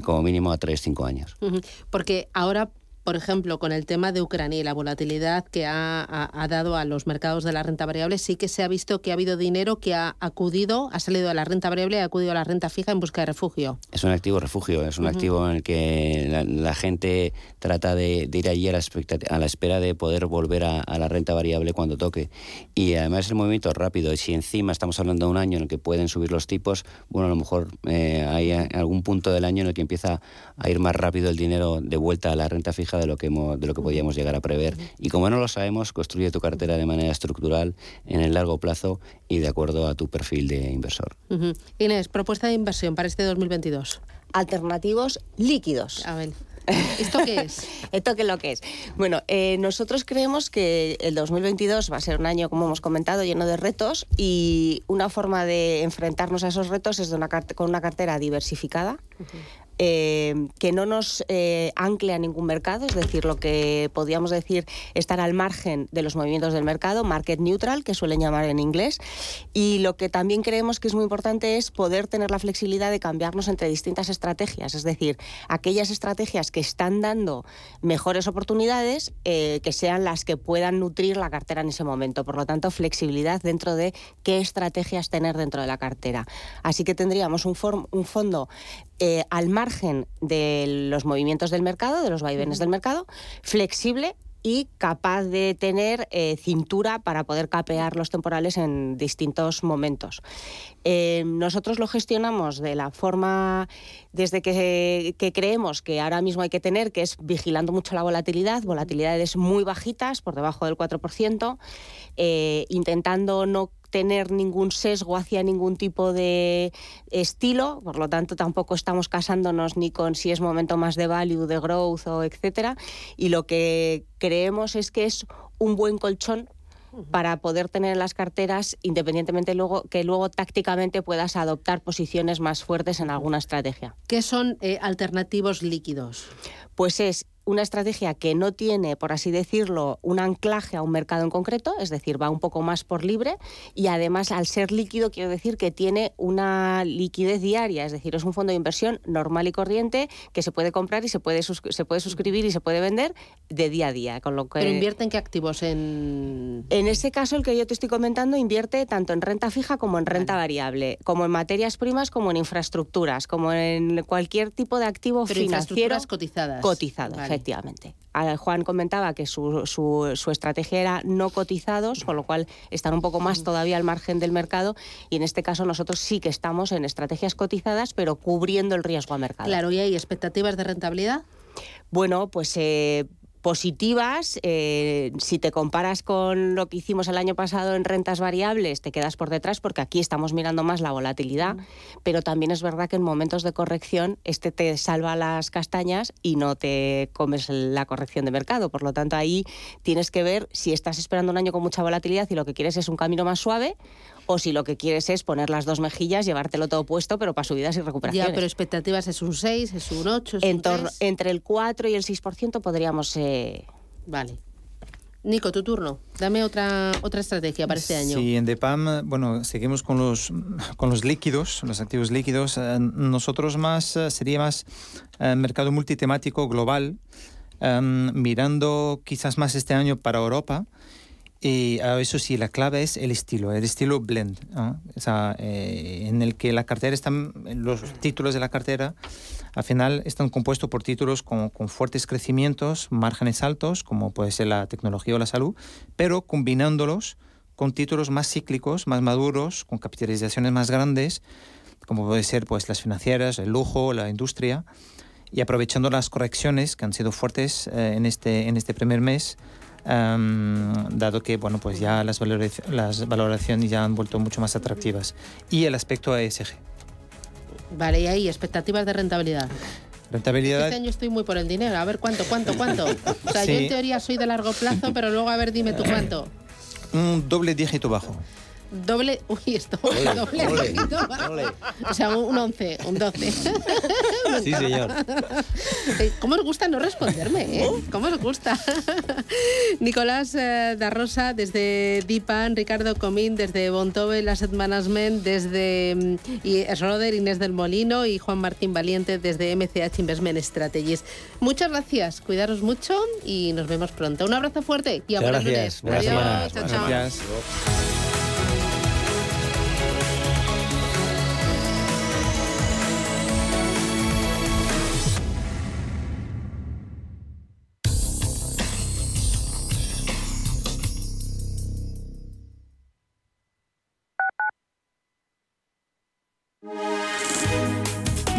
como mínimo a 3-5 años.
Porque ahora por ejemplo, con el tema de Ucrania y la volatilidad que ha, dado a los mercados de la renta variable, sí que se ha visto que ha habido dinero que ha acudido, ha salido de la renta variable y ha acudido a la renta fija en busca de refugio.
Es un activo refugio, es un activo en el que la, gente trata de, ir allí a la, a la, espera de poder volver a, la renta variable cuando toque. Y además el movimiento es rápido. Y si encima estamos hablando de un año en el que pueden subir los tipos, bueno, a lo mejor eh, hay algún punto del año en el que empieza a ir más rápido el dinero de vuelta a la renta fija de lo que hemos, de lo que podíamos llegar a prever. Y como no lo sabemos, construye tu cartera de manera estructural en el largo plazo y de acuerdo a tu perfil de inversor.
Inés, propuesta de inversión para este 2022.
Alternativos líquidos.
A ver. ¿Esto qué es?
¿Esto qué es lo que es? Bueno, eh, nosotros creemos que el 2022 va a ser un año, como hemos comentado, lleno de retos y una forma de enfrentarnos a esos retos es de una con una cartera diversificada. Eh, que no nos eh, ancle a ningún mercado, es decir, lo que podríamos decir estar al margen de los movimientos del mercado, market neutral, que suelen llamar en inglés. Y lo que también creemos que es muy importante es poder tener la flexibilidad de cambiarnos entre distintas estrategias, es decir, aquellas estrategias que están dando mejores oportunidades, eh, que sean las que puedan nutrir la cartera en ese momento. Por lo tanto, flexibilidad dentro de qué estrategias tener dentro de la cartera. Así que tendríamos un, un fondo al margen de los movimientos del mercado, de los vaivenes del mercado, flexible y capaz de tener eh, cintura para poder capear los temporales en distintos momentos. Eh, nosotros lo gestionamos de la forma desde que, creemos que ahora mismo hay que tener, que es vigilando mucho la volatilidad, volatilidades muy bajitas, por debajo del 4%, eh, intentando no tener ningún sesgo hacia ningún tipo de estilo, por lo tanto tampoco estamos casándonos ni con si es momento más de value, de growth o etcétera, y lo que creemos es que es un buen colchón para poder tener las carteras independientemente luego que luego tácticamente puedas adoptar posiciones más fuertes en alguna estrategia.
¿Qué son eh, alternativos líquidos?
Pues es una estrategia que no tiene, por así decirlo, un anclaje a un mercado en concreto, es decir, va un poco más por libre y además al ser líquido quiero decir que tiene una liquidez diaria, es decir, es un fondo de inversión normal y corriente que se puede comprar y se puede, se puede suscribir y se puede vender de día a día. Con lo que...
¿Pero invierte en qué activos? En...
en ese caso, el que yo te estoy comentando invierte tanto en renta fija como en renta variable, como en materias primas como en infraestructuras, como en cualquier tipo de activo
Pero
financiero.
cotizadas.
Cotizado, efectivamente. Juan comentaba que su, su, estrategia era no cotizados, con lo cual están un poco más todavía al margen del mercado y en este caso nosotros sí que estamos en estrategias cotizadas, pero cubriendo el riesgo a mercado.
Claro, ¿y hay expectativas de rentabilidad?
Bueno, pues eh, positivas. Eh, si te comparas con lo que hicimos el año pasado en rentas variables, te quedas por detrás porque aquí estamos mirando más la volatilidad, pero también es verdad que en momentos de corrección este te salva las castañas y no te comes la corrección de mercado. Por lo tanto, ahí tienes que ver si estás esperando un año con mucha volatilidad y lo que quieres es un camino más suave o si lo que quieres es poner las dos mejillas, llevártelo todo puesto, pero para subidas y recuperaciones.
Ya, pero expectativas es un 6, es un 8, es un 3.
Entre el 4 y el 6% podríamos... Eh...
Vale. Nico, tu turno. Dame otra, otra estrategia para este año.
Sí, en DEPAM, bueno, seguimos con los, con los líquidos, los activos líquidos. Eh, nosotros más, eh, sería más eh, mercado multitemático global, mirando quizás más este año para Europa y eso sí, la clave es el estilo, el estilo blend, o sea, eh, en el que la cartera están, los títulos de la cartera al final están compuestos por títulos con, con, fuertes crecimientos, márgenes altos, como puede ser la tecnología o la salud, pero combinándolos con títulos más cíclicos, más maduros, con capitalizaciones más grandes, como puede ser pues las financieras, el lujo, la industria, y aprovechando las correcciones que han sido fuertes eh, en, este, en este primer mes dado que bueno, pues ya las, las valoraciones ya han vuelto mucho más atractivas. Y el aspecto ESG.
Vale, y ahí, expectativas de rentabilidad.
Rentabilidad.
Este año estoy muy por el dinero. A ver cuánto, cuánto, cuánto. O sea, yo en teoría soy de largo plazo, pero luego a ver, dime tú cuánto.
Un doble dígito bajo.
Doble. Uy, esto. doble. O sea, un 11, un 12.
sí, señor.
Eh, ¿Cómo os gusta no responderme? Eh? ¿Cómo os gusta? Nicolás eh, da Rosa, desde Dipan, Ricardo Comín, desde Bontobel Asset Management, desde mm, y Schroeder, Inés del Molino y Juan Martín Valiente, desde MCH Investment Strategies. Muchas gracias, cuidaros mucho y nos vemos pronto. Un abrazo fuerte y a
buenas lunes.
Adiós. Chao, chao.
Gracias.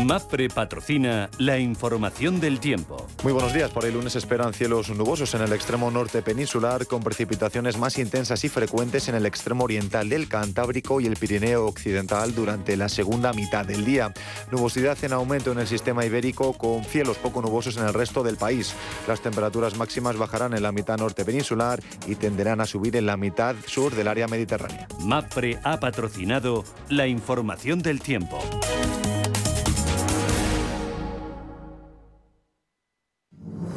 MAFRE patrocina la información del tiempo.
Muy buenos días. Por el lunes esperan cielos nubosos en el extremo norte peninsular, con precipitaciones más intensas y frecuentes en el extremo oriental del Cantábrico y el Pirineo occidental durante la segunda mitad del día. Nubosidad en aumento en el sistema ibérico, con cielos poco nubosos en el resto del país. Las temperaturas máximas bajarán en la mitad norte peninsular y tenderán a subir en la mitad sur del área mediterránea.
MAFRE ha patrocinado la información del tiempo.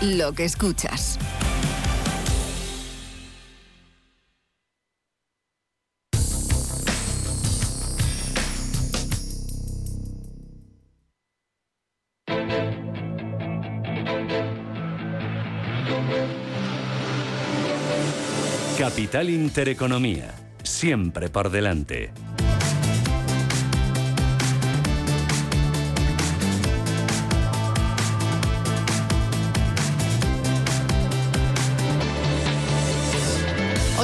lo que escuchas.
Capital Intereconomía. Siempre por delante.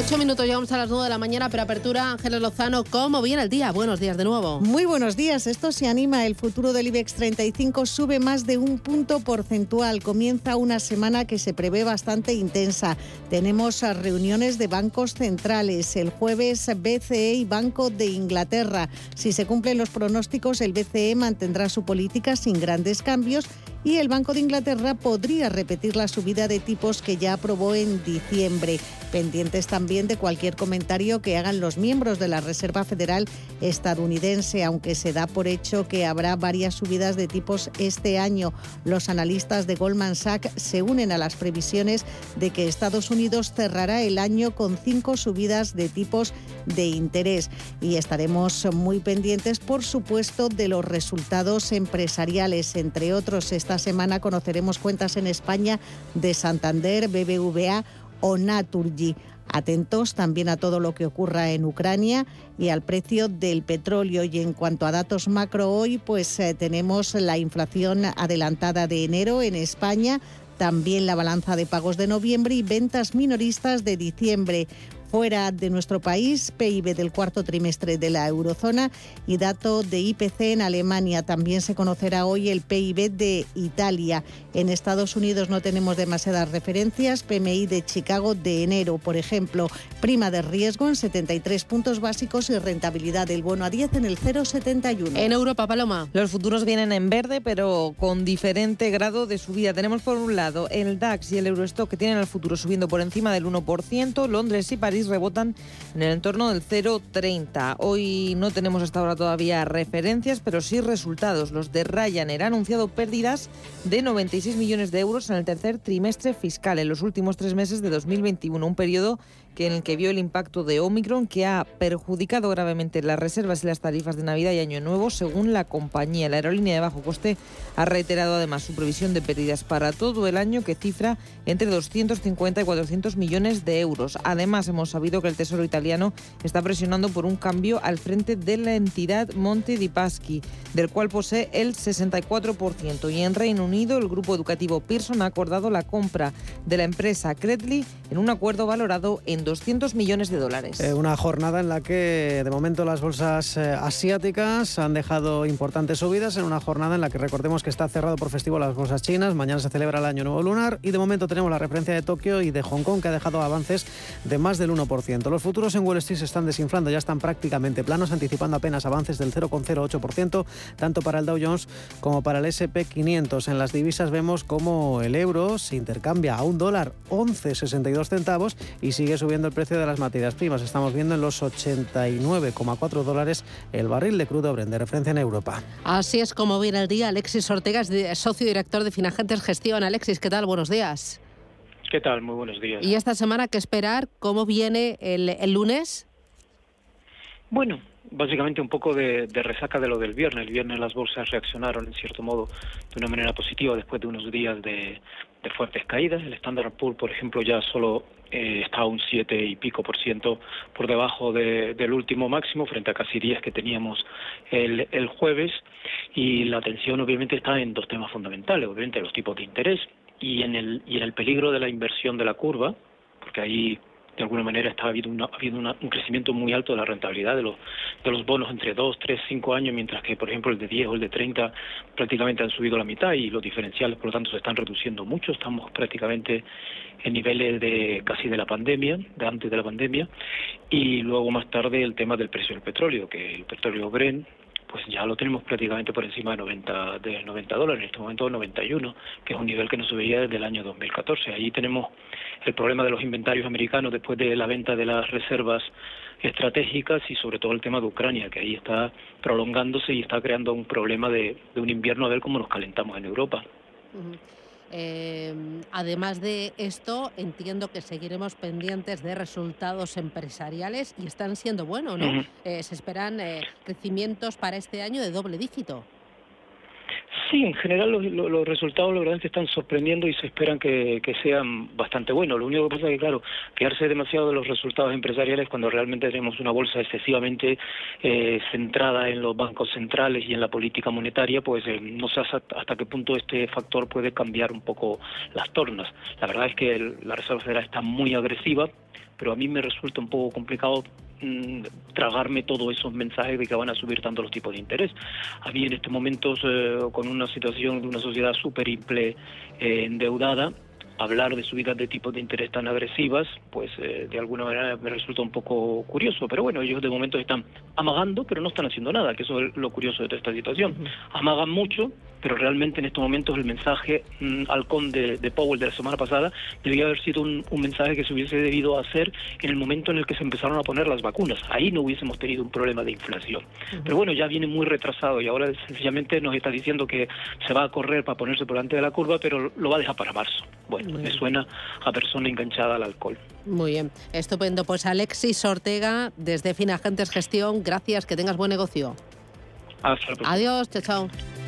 Ocho minutos, llegamos a las nueve de la mañana, pero apertura Ángeles Lozano, ¿cómo viene el día? Buenos días de nuevo.
Muy buenos días, esto se anima, el futuro del IBEX 35 sube más de un punto porcentual, comienza una semana que se prevé bastante intensa. Tenemos reuniones de bancos centrales, el jueves BCE y Banco de Inglaterra. Si se cumplen los pronósticos, el BCE mantendrá su política sin grandes cambios y el Banco de Inglaterra podría repetir la subida de tipos que ya aprobó en diciembre. Pendientes también de cualquier comentario que hagan los miembros de la Reserva Federal estadounidense, aunque se da por hecho que habrá varias subidas de tipos este año. Los analistas de Goldman Sachs se unen a las previsiones de que Estados Unidos cerrará el año con cinco subidas de tipos de interés. Y estaremos muy pendientes, por supuesto, de los resultados empresariales. Entre otros, esta semana conoceremos cuentas en España de Santander, BBVA o Naturgy. Atentos también a todo lo que ocurra en Ucrania y al precio del petróleo. Y en cuanto a datos macro hoy, pues eh, tenemos la inflación adelantada de enero en España, también la balanza de pagos de noviembre y ventas minoristas de diciembre. Fuera de nuestro país, PIB del cuarto trimestre de la eurozona y dato de IPC en Alemania. También se conocerá hoy el PIB de Italia. En Estados Unidos no tenemos demasiadas referencias. PMI de Chicago de enero, por ejemplo, prima de riesgo en 73 puntos básicos y rentabilidad del bono a 10 en el 0,71.
En Europa, Paloma.
Los futuros vienen en verde, pero con diferente grado de subida. Tenemos por un lado el DAX y el Eurostock que tienen el futuro subiendo por encima del 1%. Londres y París rebotan en el entorno del 0,30. Hoy no tenemos hasta ahora todavía referencias, pero sí resultados. Los de Ryanair han anunciado pérdidas de 96 millones de euros en el tercer trimestre fiscal, en los últimos tres meses de 2021, un periodo que en el que vio el impacto de Omicron que ha perjudicado gravemente las reservas y las tarifas de Navidad y Año Nuevo, según la compañía. La aerolínea de bajo coste ha reiterado además su previsión de pérdidas para todo el año que cifra entre 250 y 400 millones de euros. Además, hemos sabido que el Tesoro italiano está presionando por un cambio al frente de la entidad Monte di Paschi, del cual posee el 64%. Y en Reino Unido, el grupo educativo Pearson ha acordado la compra de la empresa Credly en un acuerdo valorado en 200 millones de dólares.
Eh, una jornada en la que de momento las bolsas eh, asiáticas han dejado importantes subidas, en una jornada en la que recordemos que está cerrado por festivo las bolsas chinas, mañana se celebra el Año Nuevo Lunar y de momento tenemos la referencia de Tokio y de Hong Kong que ha dejado avances de más del 1%. Los futuros en Wall Street se están desinflando, ya están prácticamente planos, anticipando apenas avances del 0,08%, tanto para el Dow Jones como para el SP500. En las divisas vemos como el euro se intercambia a un dólar 11,62 centavos y sigue subiendo el precio de las materias primas. Estamos viendo en los 89,4 dólares el barril de crudo Brent de referencia en Europa.
Así es como viene el día. Alexis Ortega es socio director de Finagentes Gestión. Alexis, ¿qué tal? Buenos días.
¿Qué tal? Muy buenos días.
¿Y esta semana qué esperar? ¿Cómo viene el, el lunes?
Bueno, básicamente un poco de, resaca de lo del viernes. El viernes las bolsas reaccionaron en cierto modo de una manera positiva después de unos días de, fuertes caídas. El Standard Poor's, por ejemplo, ya solo eh, está un 7 y pico por ciento por debajo del último máximo, frente a casi 10 que teníamos el, el jueves. Y la atención obviamente está en dos temas fundamentales, obviamente los tipos de interés y en el, y en el peligro de la inversión de la curva, porque ahí de alguna manera está habido, ha habido un crecimiento muy alto de la rentabilidad de los, de los bonos entre 2, 3, 5 años, mientras que, por ejemplo, el de 10 o el de 30 prácticamente han subido la mitad y los diferenciales, por lo tanto, se están reduciendo mucho. Estamos prácticamente en niveles de casi de la pandemia, de antes de la pandemia. Y luego más tarde el tema del precio del petróleo, que el petróleo Brent pues ya lo tenemos prácticamente por encima de 90, de 90 dólares, en este momento 91, que es un nivel que no se veía desde el año 2014. Ahí tenemos el problema de los inventarios americanos después de la venta de las reservas estratégicas y sobre todo el tema de Ucrania, que ahí está prolongándose y está creando un problema de, un invierno a ver cómo nos calentamos en Europa.
Eh, además de esto, entiendo que seguiremos pendientes de resultados empresariales y están siendo buenos, ¿no? Eh, se esperan eh, crecimientos para este año de doble dígito.
Sí, en general los, resultados la verdad es que están sorprendiendo y se esperan que, sean bastante buenos. Lo único que pasa es que, claro, quedarse demasiado de los resultados empresariales cuando realmente tenemos una bolsa excesivamente eh, centrada en los bancos centrales y en la política monetaria, pues eh, no sé hasta, qué punto este factor puede cambiar un poco las tornas. La verdad es que la Reserva Federal está muy agresiva, pero a mí me resulta un poco complicado Mm, tragarme todos esos mensajes de que van a subir tanto los tipos de interés. A mí en estos momentos, eh, con una situación de una sociedad súper eh, endeudada, hablar de subidas de tipos de interés tan agresivas, pues eh, de alguna manera me resulta un poco curioso. Pero bueno, ellos de momento están amagando, pero no están haciendo nada, que eso es lo curioso de toda esta situación. Amagan mucho, pero realmente en estos momentos el mensaje mm, halcón de, Powell de la semana pasada debía haber sido un, mensaje que se hubiese debido hacer en el momento en el que se empezaron a poner las vacunas. Ahí no hubiésemos tenido un problema de inflación. Pero bueno, ya viene muy retrasado y ahora sencillamente nos está diciendo que se va a correr para ponerse por delante de la curva, pero lo va a dejar para marzo. Bueno, me suena a persona enganchada al alcohol.
Muy bien, estupendo. Pues Alexis Ortega, desde Finagentes Gestión, gracias, que tengas buen negocio. Adiós, chao, chao.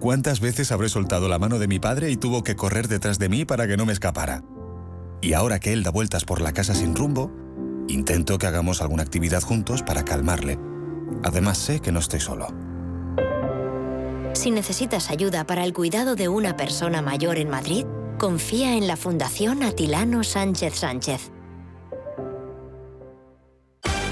¿Cuántas veces habré soltado la mano de mi padre y tuvo que correr detrás de mí para que no me escapara? Y ahora que él da vueltas por la casa sin rumbo, intento que hagamos alguna actividad juntos para calmarle. Además sé que no estoy solo.
Si necesitas ayuda para el cuidado de una persona mayor en Madrid, confía en la Fundación Atilano Sánchez Sánchez.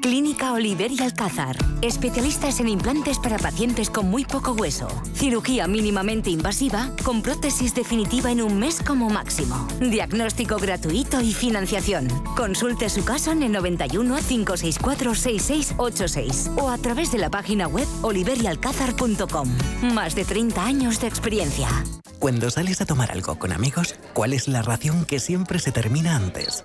Clínica Oliver y Alcázar. Especialistas en implantes para pacientes con muy poco hueso. Cirugía mínimamente invasiva con prótesis definitiva en un mes como máximo. Diagnóstico gratuito y financiación. Consulte su caso en el 91 564 6686 o a través de la página web oliverialcázar.com. Más de 30 años de experiencia.
Cuando sales a tomar algo con amigos, ¿cuál es la ración que siempre se termina antes?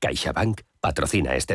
CaixaBank patrocina este